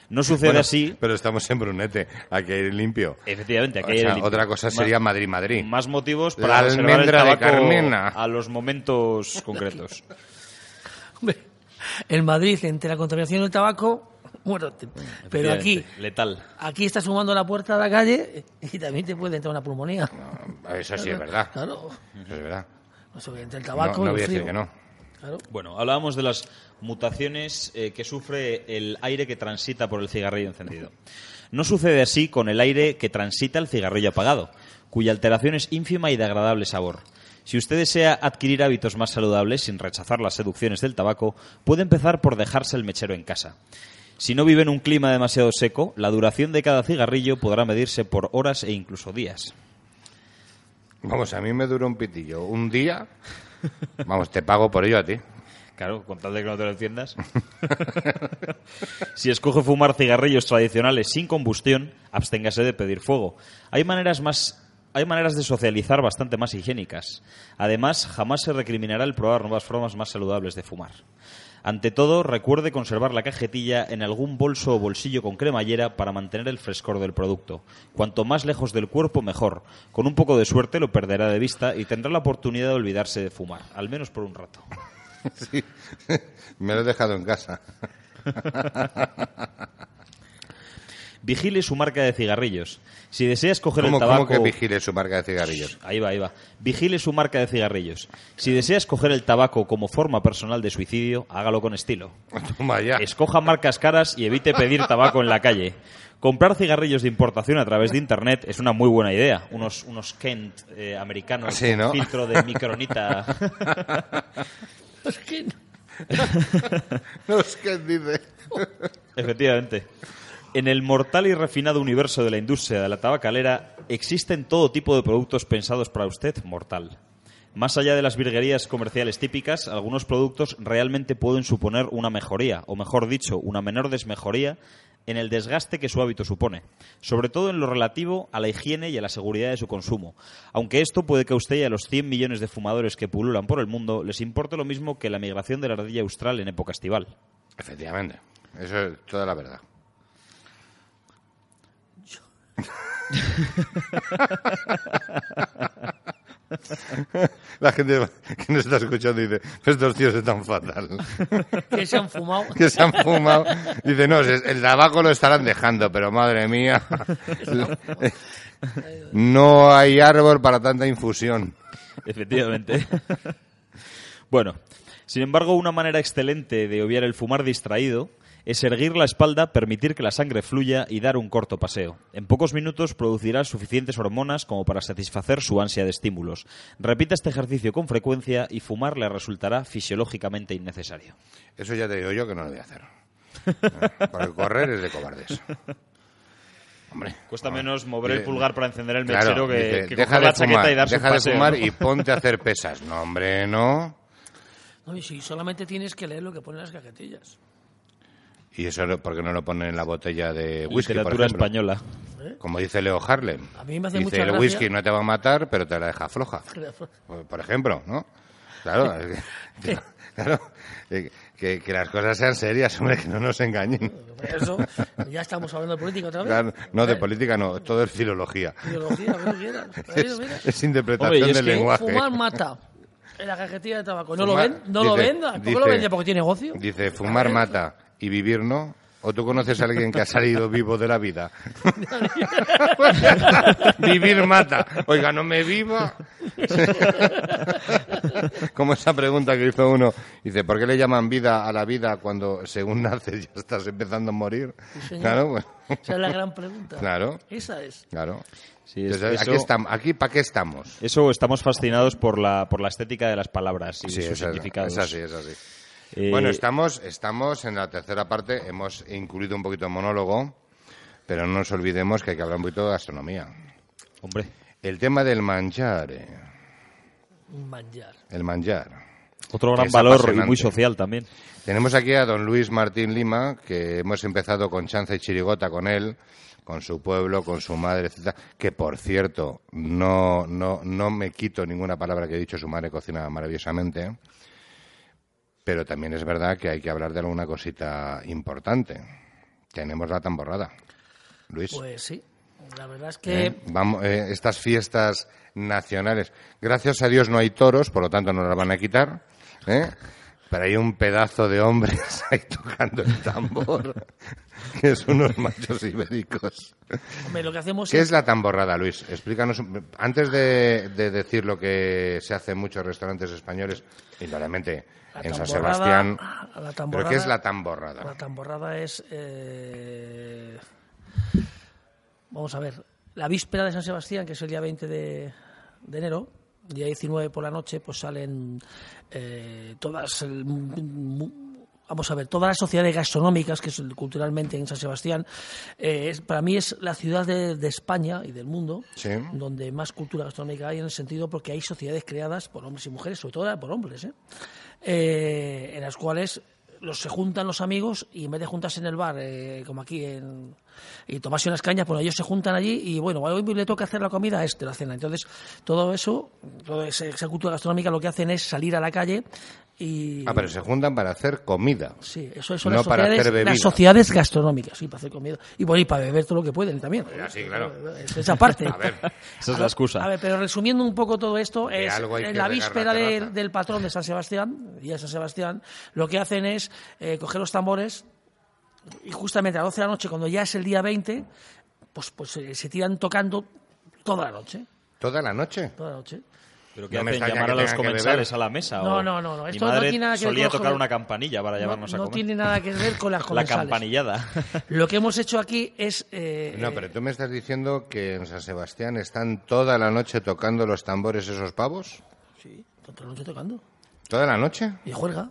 No sucede Bueno, así. Pero estamos en Brunete, aquí hay limpio. Efectivamente, aquí O hay sea, limpio. otra cosa Más- sería Madrid-Madrid. Más motivos La para reservar el almendra de tabaco Carmena. a los momentos <laughs> concretos. Hombre, en Madrid, entre la contaminación del tabaco, bueno, te- pero aquí, Letal. aquí estás sumando la puerta de la calle y también te puede entrar una pulmonía. Eso sí es verdad. Claro, Eso es verdad. eso que entre el No, tabaco no y voy a el decir frío. que no. Claro. Bueno, hablábamos de las mutaciones eh, que sufre el aire que transita por el cigarrillo encendido. No sucede así con el aire que transita el cigarrillo apagado, cuya alteración es ínfima y de agradable sabor. Si usted desea adquirir hábitos más saludables sin rechazar las seducciones del tabaco, puede empezar por dejarse el mechero en casa. Si no vive en un clima demasiado seco, la duración de cada cigarrillo podrá medirse por horas e incluso días. Vamos, a mí me dura un pitillo. Un día, <laughs> vamos, te pago por ello a ti. Claro, con tal de que no te lo enciendas. <laughs> si escoge fumar cigarrillos tradicionales sin combustión, absténgase de pedir fuego. Hay maneras más hay maneras de socializar bastante más higiénicas. Además, jamás se recriminará el probar nuevas formas más saludables de fumar. Ante todo, recuerde conservar la cajetilla en algún bolso o bolsillo con cremallera para mantener el frescor del producto. Cuanto más lejos del cuerpo, mejor. Con un poco de suerte lo perderá de vista y tendrá la oportunidad de olvidarse de fumar, al menos por un rato. <laughs> Sí, <laughs> me lo he dejado en casa. <laughs> Vigile su marca de cigarrillos. Si desea escoger ¿Cómo, el tabaco... cómo que vigile su marca de cigarrillos? Ahí va, ahí va. Vigile su marca de cigarrillos. Si desea escoger el tabaco como forma personal de suicidio, hágalo con estilo. <laughs> Toma ya. Escoja marcas caras y evite pedir tabaco en la calle. Comprar cigarrillos de importación a través de Internet es una muy buena idea. Unos, unos Kent eh, americanos Sí, ¿no? con filtro de <laughs> micronita. Que No es que dice. Efectivamente. En el mortal y refinado universo de la industria de la tabacalera existen todo tipo de productos pensados para usted, mortal. Más allá de las virguerías comerciales típicas, algunos productos realmente pueden suponer una mejoría, o mejor dicho, una menor desmejoría en el desgaste que su hábito supone, sobre todo en lo relativo a la higiene y a la seguridad de su consumo. Aunque esto puede que a usted y a los 100 millones de fumadores que pululan por el mundo les importe lo mismo que la migración de la ardilla austral en época estival. Efectivamente. Eso es toda la verdad. La gente que nos está escuchando dice, estos tíos están fatal. que se han fumado. que se han fumado. Dice, no, es- el tabaco lo estarán dejando, pero madre mía. No hay árbol para tanta infusión. Efectivamente. bueno, sin embargo, una manera excelente de obviar el fumar distraído es erguir la espalda, permitir que la sangre fluya y dar un corto paseo. En pocos minutos producirá suficientes hormonas como para satisfacer su ansia de estímulos. Repita este ejercicio con frecuencia y fumar le resultará fisiológicamente innecesario. Eso ya te digo yo que no lo voy a hacer. Eh, Porque correr es de cobardes. Hombre. Cuesta menos mover el dice- pulgar para encender el Claro, mechero que, dice, que deja coger de la chaqueta fumar, y darse deja un de paseo. fumar ¿no? y ponte a hacer pesas. No, hombre, no. No, y si solamente tienes que leer lo que ponen las cajetillas. Y eso no- porque no lo ponen en la botella de whisky, por Literatura ejemplo. española. Como dice Leo Harlem. A mí me hace dice, mucha el gracia- whisky no te va a matar, pero te la deja floja. <laughs> Por- Por ejemplo, ¿no? Claro, es <laughs> que, claro, eh, que, que las cosas sean serias, hombre, que no nos engañen. Por eso, ya estamos hablando de política otra vez. Claro, no, de Eh, política no, todo es filología. Lo. <laughs> Es, Mira, mira. es interpretación Hombre, y es del que lenguaje. Fumar mata. En la cajetilla de tabaco. ¿No Fumar- lo ven? ¿No lo dice- ven? ¿Por qué dice- lo vende? ¿Porque tiene negocio? Dice, fumar mata y vivir no. ¿O tú conoces a alguien que ha salido <laughs> vivo de la vida? <laughs> vivir mata. Oiga, no me viva. <laughs> Como esa pregunta que hizo uno. Dice, ¿por qué le llaman vida a la vida cuando según naces ya estás empezando a morir? Claro, bueno, Esa es la gran pregunta. Claro. Esa es. claro. Sí, es- Entonces, eso- aquí, estamos, aquí ¿para qué estamos? Eso estamos fascinados por la, por la estética de las palabras y Sí, sus es, así, es así. Eh, Bueno, estamos, estamos en la tercera parte, hemos incluido un poquito de monólogo, pero no nos olvidemos que hay que hablar un poquito de gastronomía. Hombre, El tema del manjar, eh, manjar. el manjar. Otro gran valor y muy social también. Tenemos aquí a don Luis Martín Lima, que hemos empezado con Chanza y Chirigota con él, con su pueblo, con su madre, etcétera. Que por cierto, no, no, no me quito ninguna palabra que he dicho, su madre cocina maravillosamente. Pero también es verdad que hay que hablar de alguna cosita importante. Tenemos la tamborrada. Luis. Pues sí, la verdad es que ¿eh? Vamos, eh, estas fiestas nacionales. Gracias a Dios no hay toros, por lo tanto no las van a quitar. ¿eh? Pero hay un pedazo de hombres <laughs> ahí tocando el tambor, que son unos machos ibéricos. hombre, lo que hacemos ¿Qué es la tamborrada, Luis? Explícanos. Antes de, de decir lo que se hace en muchos restaurantes españoles, indudablemente la en San Sebastián. la ¿Pero qué es la tamborrada- tamborrada? La tamborrada es. eh, vamos a ver. La víspera de San Sebastián, que es el día 20 de, de enero, día 19 por la noche, pues salen eh, todas. el- Vamos a ver, todas las sociedades gastronómicas que son culturalmente en San Sebastián, eh, es- para mí es la ciudad de, de España y del mundo Sí. donde más cultura gastronómica hay en el sentido porque hay sociedades creadas por hombres y mujeres, sobre todo por hombres, ¿eh? Eh, en las cuales los se juntan los amigos y en vez de juntarse en el bar, eh, como aquí, en, y tomarse unas cañas, bueno, ellos se juntan allí y bueno, hoy le toca hacer la comida a este, la cena. Entonces, todo eso, toda esa, cultura gastronómica lo que hacen es salir a la calle y... Ah, pero se juntan para hacer comida. Sí, eso son No las, para sociedades, hacer bebida. las sociedades gastronómicas, sí, para hacer comida. Y bueno, y para beber todo lo que pueden también. Ya, sí, claro. Es esa parte. <laughs> A ver. Esa es la excusa. A ver, pero resumiendo un poco todo esto, es algo hay en que la regar la víspera de- del patrón de San Sebastián, día de San Sebastián, lo que hacen es eh, coger los tambores y justamente a las 12 de la noche, cuando ya es el día 20, pues, pues eh, se tiran tocando toda la noche. ¿Toda la noche? Toda la noche. ¿Pero qué No hacen? ¿Llamar que a los que comensales a la mesa? No, o- no, no, no, Mi esto no tiene nada que ver solía con- tocar una campanilla para No, llevarnos a no comer. tiene nada que ver con las <laughs> La comensales. campanillada. <laughs> Lo que hemos hecho aquí es... eh, No, pero tú me estás diciendo que en San Sebastián están toda la noche tocando los tambores esos pavos. Sí, toda la noche tocando. ¿Toda la noche? Y juerga.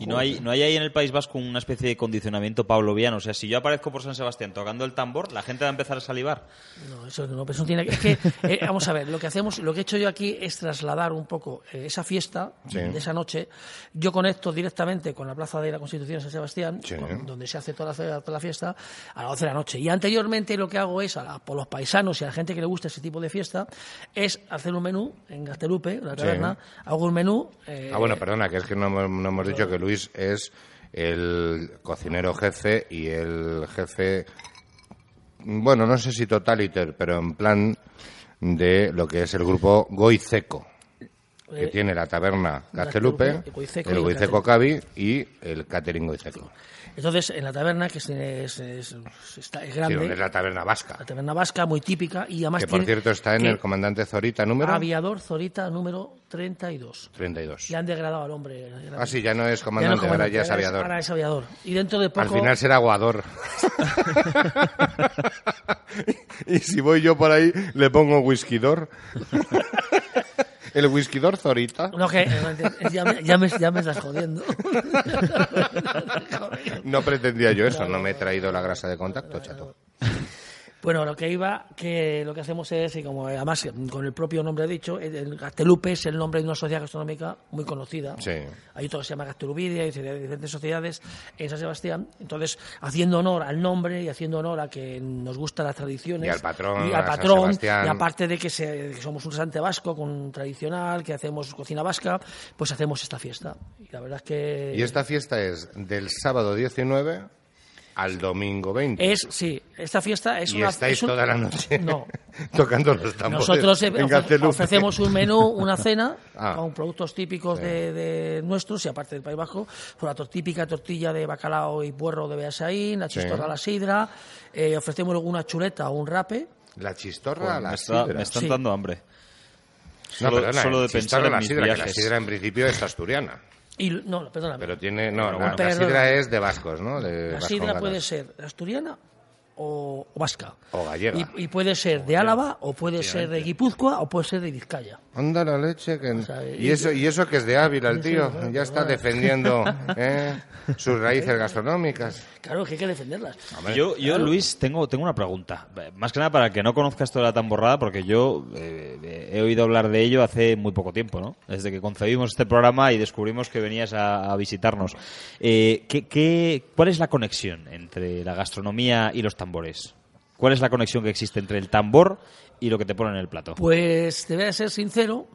¿Y no hay, no hay ahí en el País Vasco una especie de condicionamiento pavloviano? O sea, si yo aparezco por San Sebastián tocando el tambor, la gente va a empezar a salivar. No, eso no, pero eso tiene que... Es que, eh, vamos a ver, lo que hacemos, lo que he hecho yo aquí es trasladar un poco eh, esa fiesta Sí. de esa noche. Yo conecto directamente con la Plaza de la Constitución de San Sebastián, Sí. con- donde se hace toda la, toda la fiesta, a las 12 de la noche. Y anteriormente lo que hago es, a la- por los paisanos y a la gente que le gusta ese tipo de fiesta, es hacer un menú en Gastelupe, en la taberna, hago un menú... eh, Ah, bueno, perdona, que es que no hemos dicho que Luis es el cocinero jefe y el jefe, bueno, no sé si totaliter, pero en plan de lo que es el grupo Goiceco, que Eh, tiene la taberna Goiceco el Goiceco Cavi y el catering Goiceco. Entonces, en la taberna, que es, es- es- está, es Sí, grande, donde es la taberna vasca, la taberna vasca, muy típica, y además que por tiene- cierto está en el comandante Zorita número Aviador Zorita número 32. 32. Le han degradado al hombre. Ah, sí, ya no es Ya no comandante, ahora comandante, ya es aviador. Ahora es aviador. Y dentro de poco... Al final será aguador. <laughs> <laughs> y si voy yo por ahí, le pongo whiskydor. <laughs> El whiskydor Zorita. No, que ya me, ya me, ya me estás jodiendo. No pretendía yo eso, no me he traído la grasa de contacto, chato. Bueno, lo que iba, que lo que hacemos es, y como además con el propio nombre dicho, el el Gastelupe es el nombre de una sociedad gastronómica muy conocida. Sí. Hay todo que se llama Gastelubidia, y hay diferentes sociedades en San Sebastián. Entonces, haciendo honor al nombre y haciendo honor a que nos gustan las tradiciones. Y al patrón, y al patrón, y aparte de que, se- que somos un restaurante vasco con tradicional, que hacemos cocina vasca, pues hacemos esta fiesta. Y la verdad es que... Y esta fiesta es del sábado 19 al domingo 20. Es, sí, esta fiesta es y una... estáis es un- toda la noche No, <laughs> tocando los tambores. Nosotros eh, en ofre- ofrecemos un menú, una cena, <laughs> Ah. con productos típicos de, de nuestros y aparte del País la tor- típica tortilla de bacalao y puerro de Beasaín, la Sí. chistorra a la sidra, eh, ofrecemos luego una chuleta o un rape. La chistorra a la me, está- sidra. me están Sí. dando hambre. No, Solo, perdona, solo de pensar en la sidra, que la sidra en principio es asturiana. Y, no, perdóname. Pero tiene. No, la, sidra es de vascos, ¿no? De la sidra puede ser asturiana o, o vasca. O gallega. Y, y puede ser de Álava, o puede ser de Guipúzcoa, o puede ser de Vizcaya. Anda la leche. Que... sea, y, y- eso, y eso que es de Ávila el Sí, tío. ya está bueno. defendiendo <laughs> ¿eh? sus raíces gastronómicas. Claro, que hay que defenderlas. Yo, yo Luis, tengo, tengo una pregunta. Más que nada para el que no conozca esto de la tamborrada, porque yo eh, eh, he oído hablar de ello hace muy poco tiempo, ¿no? Desde que concebimos este programa y descubrimos que venías a, a visitarnos. Eh, ¿qué, qué, cuál es la conexión entre la gastronomía y los tambores? ¿Cuál es la conexión que existe entre el tambor y lo que te ponen en el plato? Pues te voy a ser sincero.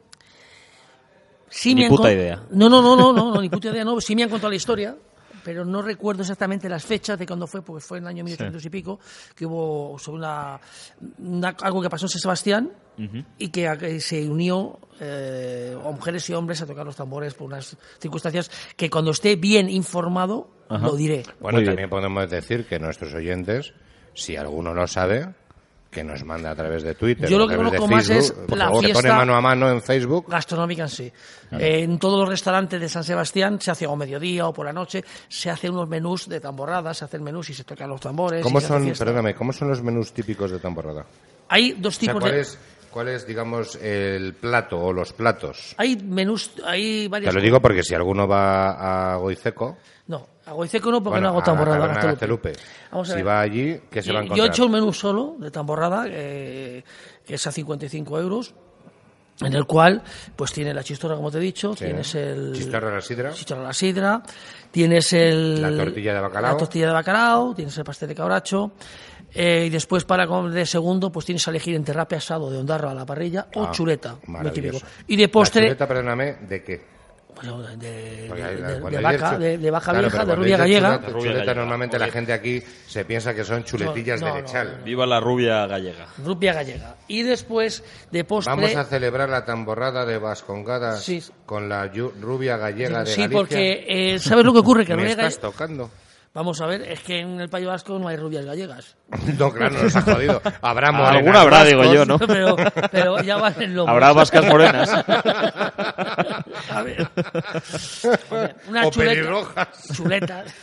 Sí Ni me puta idea. No, no, no, no, no, no, ni puta idea, no. Sí me han contado la historia, pero no recuerdo exactamente las fechas de cuándo fue, porque fue en el año 1800 y pico, que hubo sobre una, una- algo que pasó en San Sebastián y que, se unió eh, a mujeres y hombres a tocar los tambores por unas circunstancias que cuando esté bien informado Ajá. lo diré. Bueno, Muy bien. también podemos decir que nuestros oyentes, si alguno lo sabe, que nos manda a través de Twitter, Yo lo que través de conozco más Facebook. es la favor, te pone fiesta- mano a mano en Facebook. Gastronómica en sí. Eh, en todos los restaurantes de San Sebastián se hace a mediodía o por la noche, se hacen unos menús de tamborradas, se hacen menús y se tocan los tambores. ¿Cómo son, fiesta. perdóname, cómo son los menús típicos de temporada? Hay dos O sea, tipos ¿cuál de... es, cuál es, digamos, el plato o los platos? Hay menús, hay varias... Te lo digo porque si alguno va a Goiceco, No, a Goiceco no, porque bueno, no hago a tamborrada. A Gaztelupe. Gaztelupe, Vamos a si ver. va allí, ¿qué se va a Yo encontrar? he hecho el menú solo de tamborrada, eh, que es a 55 euros, en el cual pues tiene la chistorra, como te he dicho, Sí. tienes el... Chistorra a la sidra. Chicharrón a la sidra, tienes el, La tortilla de bacalao. la tortilla de bacalao, tienes el pastel de cabracho, eh, y después para comer de segundo, pues tienes a elegir entre rape asado de ondarro a la parrilla o Ah, chuleta, muy típico. Y de postre, La chuleta, perdóname, ¿de qué? De, de- de- de vaca, de, de vaca Claro, vieja, de rubia gallega. Chuleta, Rubia chuleta, gallega. normalmente la gente aquí se piensa que son chuletillas No, de no, lechal. Viva la rubia gallega. Rubia gallega. Y después de postre... Vamos a celebrar la tamborrada de Vascongadas Sí. con la rubia gallega de Sí, Galicia. porque eh, ¿sabes lo que ocurre? Que Me rubia estás galle- tocando. Vamos a ver, es que en el País Vasco no hay rubias gallegas. <laughs> No, claro, nos ha jodido. Habrá morenas Alguna habrá, digo yo, ¿no? <laughs> pero, pero ya van en lomo. Habrá vascas morenas. <laughs> A ver. Joder, Una O chuleta, pelirrojas. chuletas.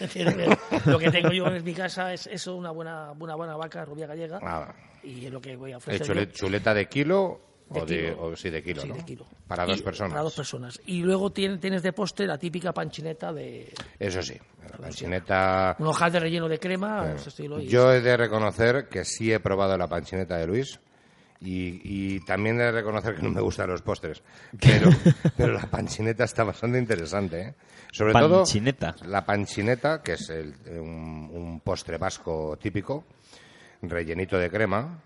Lo que tengo yo en mi casa es eso, una buena, una buena vaca rubia gallega. Ah, Y es lo que voy a ¿eh, ofrecer. ¿Chuleta de kilo De o, de, o sí, de kilo, Sí, ¿no? de kilo. Para dos personas. Para dos personas. Y luego tienes, tienes de postre la típica panchineta de Eso sí. La panchineta... un ojal de relleno de crema, ese estilo. y- Yo he de reconocer que sí he probado la panchineta de Luis y, y también he de reconocer que no me gustan los postres. <laughs> Pero, pero la panchineta está bastante interesante. ¿eh? Sobre Panchineta. todo la panchineta, que es el- un, un postre vasco típico, rellenito de crema.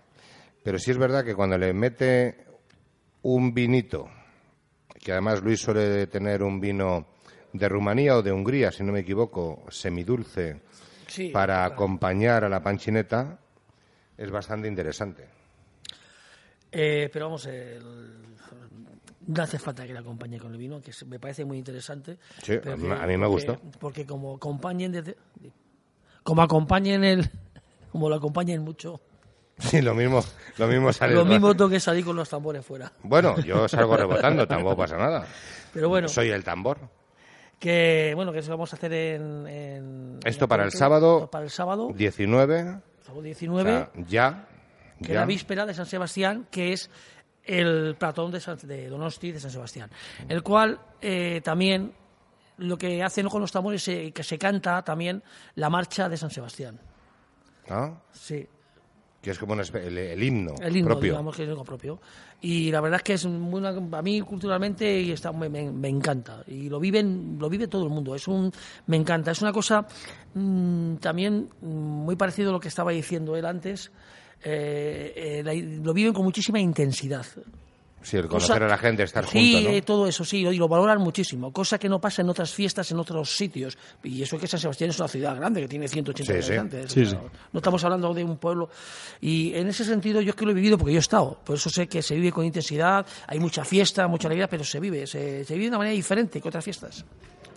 Pero sí es verdad que cuando le mete un vinito, que además Luis suele tener un vino de Rumanía o de Hungría, si no me equivoco, semidulce, Sí, para acompañar a la panchineta es bastante interesante. Eh, pero vamos, el- no hace falta que la acompañe con el vino, que me parece muy interesante. Sí, a mí- que- a mí me porque- gustó. Porque como acompañen desde, como acompañen el, como lo acompañen mucho, Sí, lo mismo, lo mismo sale. lo mismo tengo que salir con los tambores fuera. Bueno, yo salgo rebotando, tampoco pasa nada. Pero bueno, Soy el tambor. que bueno, que eso vamos a hacer en, en- Esto en para el sábado, para el sábado, 19, sábado o 19, sea, ya, que ya. la víspera de San Sebastián, que es el platón de, San- de Donosti de San Sebastián, el cual eh, también lo que hacen con los tambores es que se canta también la marcha de San Sebastián. ¿no? Sí, Que es como una el, el himno, el himno, propio. digamos que es algo propio. Y la verdad es que es muy, a mí culturalmente y está, me, me- encanta. Y lo viven, lo vive todo el mundo. Es un, me encanta. Es una cosa mm, también mm, muy parecido a lo que estaba diciendo él antes. Eh, eh, la- lo viven con muchísima intensidad. Sí, el Cosa- conocer a la gente, estar sí, junto, ¿no? eh, todo eso, sí, y lo valoran muchísimo, cosa que no pasa en otras fiestas, en otros sitios. Y eso que San Sebastián es una ciudad grande, que tiene 180 Sí, sí. habitantes. Sí, o sea, sí. No estamos hablando de un pueblo. Y en ese sentido, yo es que lo he vivido porque yo he estado. Por eso sé que se vive con intensidad, hay mucha fiesta, mucha alegría, pero se vive, se, se vive de una manera diferente que otras fiestas.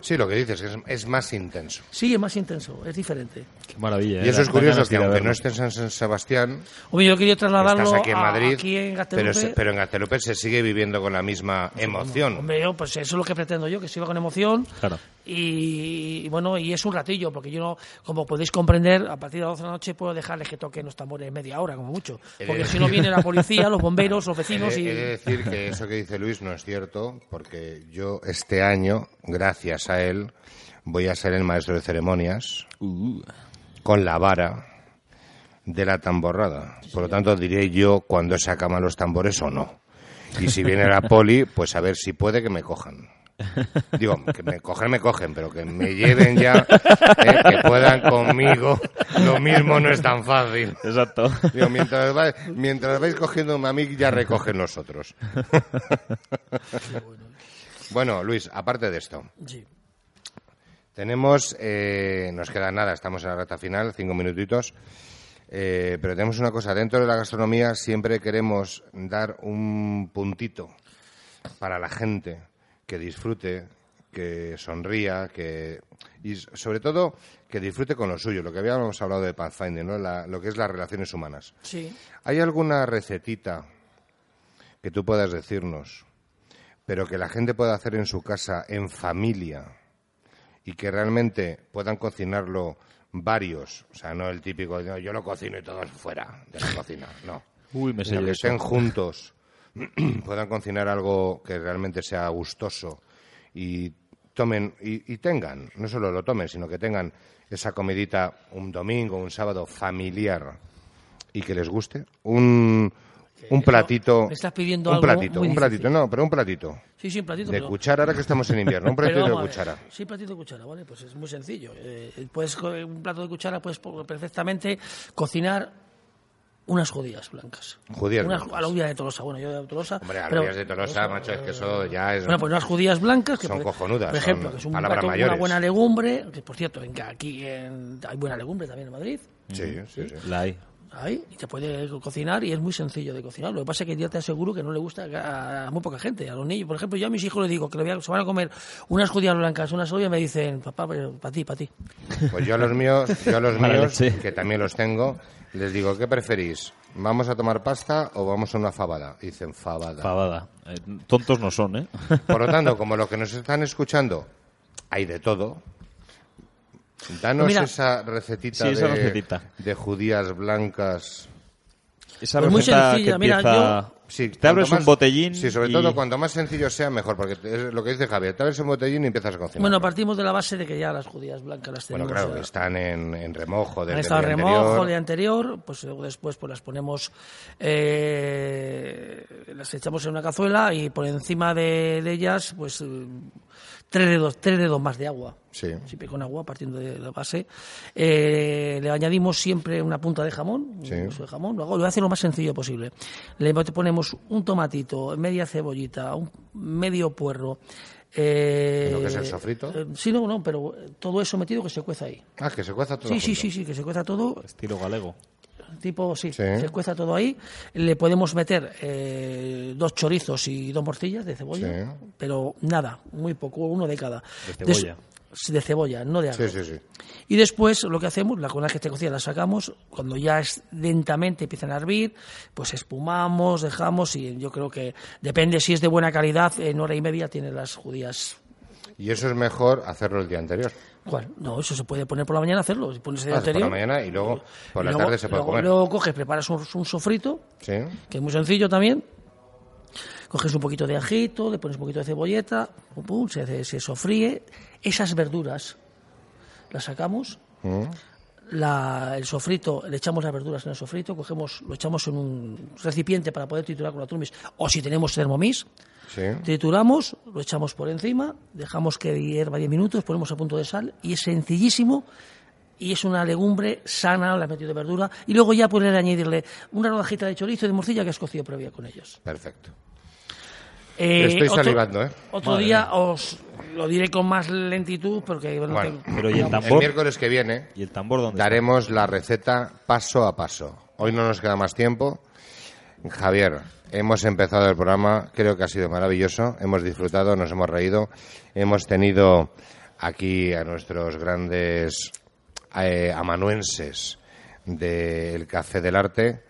Sí, lo que dices es, es más intenso. Sí, es más intenso, es diferente. Qué maravilla. Y ¿eh? eso es curioso, que aunque no estés en San Sebastián, Hombre, yo quería trasladarlo estás aquí en a- Madrid, aquí en pero, Gaztelupe. se- pero en Gaztelupe se sigue viviendo con la misma emoción. Hombre, yo, pues eso es lo que pretendo yo, que se iba con emoción. Claro. Y, y bueno, y es un ratillo, porque yo no, como podéis comprender, a partir de las 12 de la noche puedo dejarles que toquen los tambores media hora, como mucho. He de Porque decir- si no viene la policía, los bomberos, los <laughs> He vecinos de, y... he de decir que eso que dice Luis no es cierto, porque yo este año, gracias a él, voy a ser el maestro de ceremonias Uh, con la vara de la tamborrada. Por lo tanto, diré yo cuando se acaban los tambores o no. Y si viene la poli, pues a ver si puede que me cojan. Digo, que me cogen, me cogen, pero que me lleven ya, eh, que puedan conmigo. Lo mismo no es tan fácil. exacto. Digo, mientras, va- mientras vais cogiendo a mí, ya recogen los otros. bueno, Luis, aparte de esto, Sí. Tenemos, eh, nos queda nada, estamos en la reta final, cinco minutitos, eh, pero tenemos una cosa, dentro de la gastronomía siempre queremos dar un puntito para la gente que disfrute, que sonría, que y sobre todo que disfrute con lo suyo, lo que habíamos hablado de Pathfinder, ¿no? La- lo que es las relaciones humanas. Sí. ¿Hay alguna recetita que tú puedas decirnos, pero que la gente pueda hacer en su casa, en familia, y que realmente puedan cocinarlo varios? O sea, no el típico, "No, yo lo cocino y todos fuera de la cocina, <laughs> no. Uy, me sé que eso. estén juntos, <clears throat> puedan cocinar algo que realmente sea gustoso y tomen y, y tengan, no solo lo tomen, sino que tengan esa comidita un domingo, un sábado familiar y que les guste. Un, un platito. me estás pidiendo un algo platito, muy un platito, no, pero un platito. Sí, sí, un platito. De pero- cuchara, ahora que estamos en invierno, un <laughs> pero platito de a cuchara. Sí, platito de cuchara, ¿vale? Pues es muy sencillo. Eh, puedes, un plato de cuchara puedes perfectamente cocinar unas judías blancas. Judías unas, blancas. Alubias de Tolosa, bueno, yo de Tolosa. Hombre, pero- alubias de Tolosa, macho, es que eso ya es... Bueno, pues unas judías blancas que Son por- cojonudas, Por ejemplo, son que es un plato, una buena legumbre, que por cierto, en- aquí en- hay buena legumbre también en Madrid. Sí, sí, sí. La hay. Ahí, y te puede co- cocinar y es muy sencillo de cocinar. Lo que pasa es que ya te aseguro que no le gusta a, a muy poca gente, a los niños. Por ejemplo, yo a mis hijos les digo que le voy a- se van a comer unas judías blancas, unas ollas, y me dicen, papá, para ti, para ti. Pues yo a los míos, yo a los <laughs> míos, que también los tengo, les digo, ¿qué preferís? ¿Vamos a tomar pasta o vamos a una fabada? Dicen fabada. Fabada. Eh, tontos no son, ¿eh? Por lo tanto, como <laughs> los que nos están escuchando, hay de todo. Danos mira, esa recetita, sí, esa de, recetita. de judías blancas. Esa Pues muy receta sencilla, que mira, empieza... Sí, te abres un botellín Sí, sobre y- todo cuanto más sencillo sea, mejor, porque es lo que dice Javier. Te abres un botellín y empiezas a cocinar. Bueno, partimos de la base de que ya las judías blancas las Bueno, tenemos. claro, ya- están en, en remojo desde Han el estado en día remojo anterior. día anterior, pues luego después pues las ponemos, eh, las echamos en una cazuela y por encima de, de ellas, pues eh, tres dedos, tres dedos más de agua. Sí. Siempre con agua, partiendo de la base. Eh, le añadimos siempre una punta de jamón, Sí. un de jamón. Lo, hago- lo voy a hacer lo más sencillo posible. Le ponemos un tomatito, media cebollita, un medio puerro. Eh, ¿Lo que es el sofrito? eh, sí, no, no, pero todo eso metido que se cueza ahí. Ah, que se cueza todo Sí, sí, sí, sí, que se cueza todo, Estilo galego. tipo, sí, Sí. se cueza todo ahí. Le podemos meter eh, dos chorizos y dos morcillas de cebolla, Sí. pero nada, muy poco, uno de cada. De cebolla. Des- de cebolla, no de Sí, arroz. sí, sí. Y después lo que hacemos, la la que esté cocida la sacamos, cuando ya es lentamente empiezan a hervir, pues espumamos, dejamos y yo creo que depende si es de buena calidad, en hora y media tiene las judías. Y eso es mejor hacerlo el día anterior. ¿Cuál? No, eso se puede poner por la mañana hacerlo, pones el día Ah, por la anterior. mañana y luego por y la luego- tarde se puede luego- comer. Luego coges, preparas un, un sofrito, Sí. que es muy sencillo también. Coges un poquito de ajito, le pones un poquito de cebolleta, pum, pum, se, se sofríe. Esas verduras las sacamos, Mm. la- el sofrito, le echamos las verduras en el sofrito, cogemos, lo echamos en un recipiente para poder triturar con la trumis, o si tenemos Thermomix, Sí. trituramos, lo echamos por encima, dejamos que hierva 10 minutos, ponemos a punto de sal y es sencillísimo y es una legumbre sana, la metido de verdura y luego ya puedes añadirle una rodajita de chorizo y de morcilla que has cocido previa con ellos. Perfecto. Eh, Estoy otro- salivando, ¿eh? Otro Madre día os lo diré con más lentitud porque bueno, Bueno, tengo- Pero ¿y el miércoles que viene ¿Y el tambor dónde está? daremos la receta paso a paso. Hoy no nos queda más tiempo. Javier, hemos empezado el programa, creo que ha sido maravilloso, hemos disfrutado, nos hemos reído, hemos tenido aquí a nuestros grandes eh, amanuenses del Café del Arte,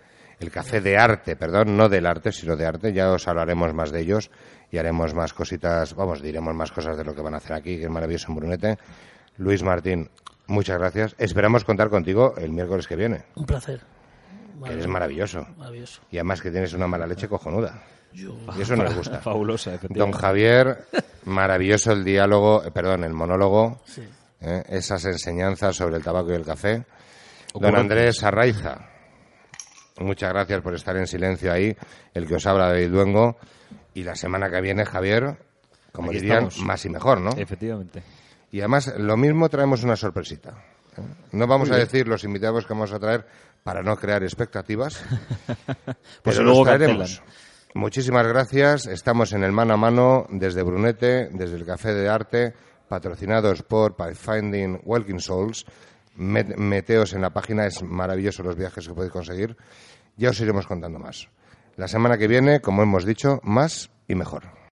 el Café de Arte, perdón, no del arte, sino de arte. Ya os hablaremos más de ellos y haremos más cositas, vamos, diremos más cosas de lo que van a hacer aquí, que es maravilloso en Brunete. Luis Martín, muchas gracias. Esperamos contar contigo el miércoles que viene. Un placer. Que eres maravilloso. Maravilloso. Y además que tienes una mala leche cojonuda. Yo- Y eso nos gusta. <laughs> Fabulosa, Don. Javier, maravilloso el diálogo, eh, perdón, el monólogo, Sí. eh, esas enseñanzas sobre el tabaco y el café. Don. Andrés Arraiza, muchas gracias por estar en silencio ahí, el que os habla de Duengo. Y la semana que viene, Javier, como Aquí dirían, estamos. más y mejor, ¿no? Efectivamente. Y además, lo mismo traemos una sorpresita. ¿eh? No vamos a decir los invitados que vamos a traer para no crear expectativas. <laughs> Pues luego los traeremos. cancelan. Muchísimas gracias. Estamos en el mano a mano desde Brunete, desde el Café de Arte, patrocinados por Pathfinding Walking Souls. Met- meteos en la página, es maravilloso los viajes que podéis conseguir. Ya os iremos contando más. La semana que viene, como hemos dicho, más y mejor.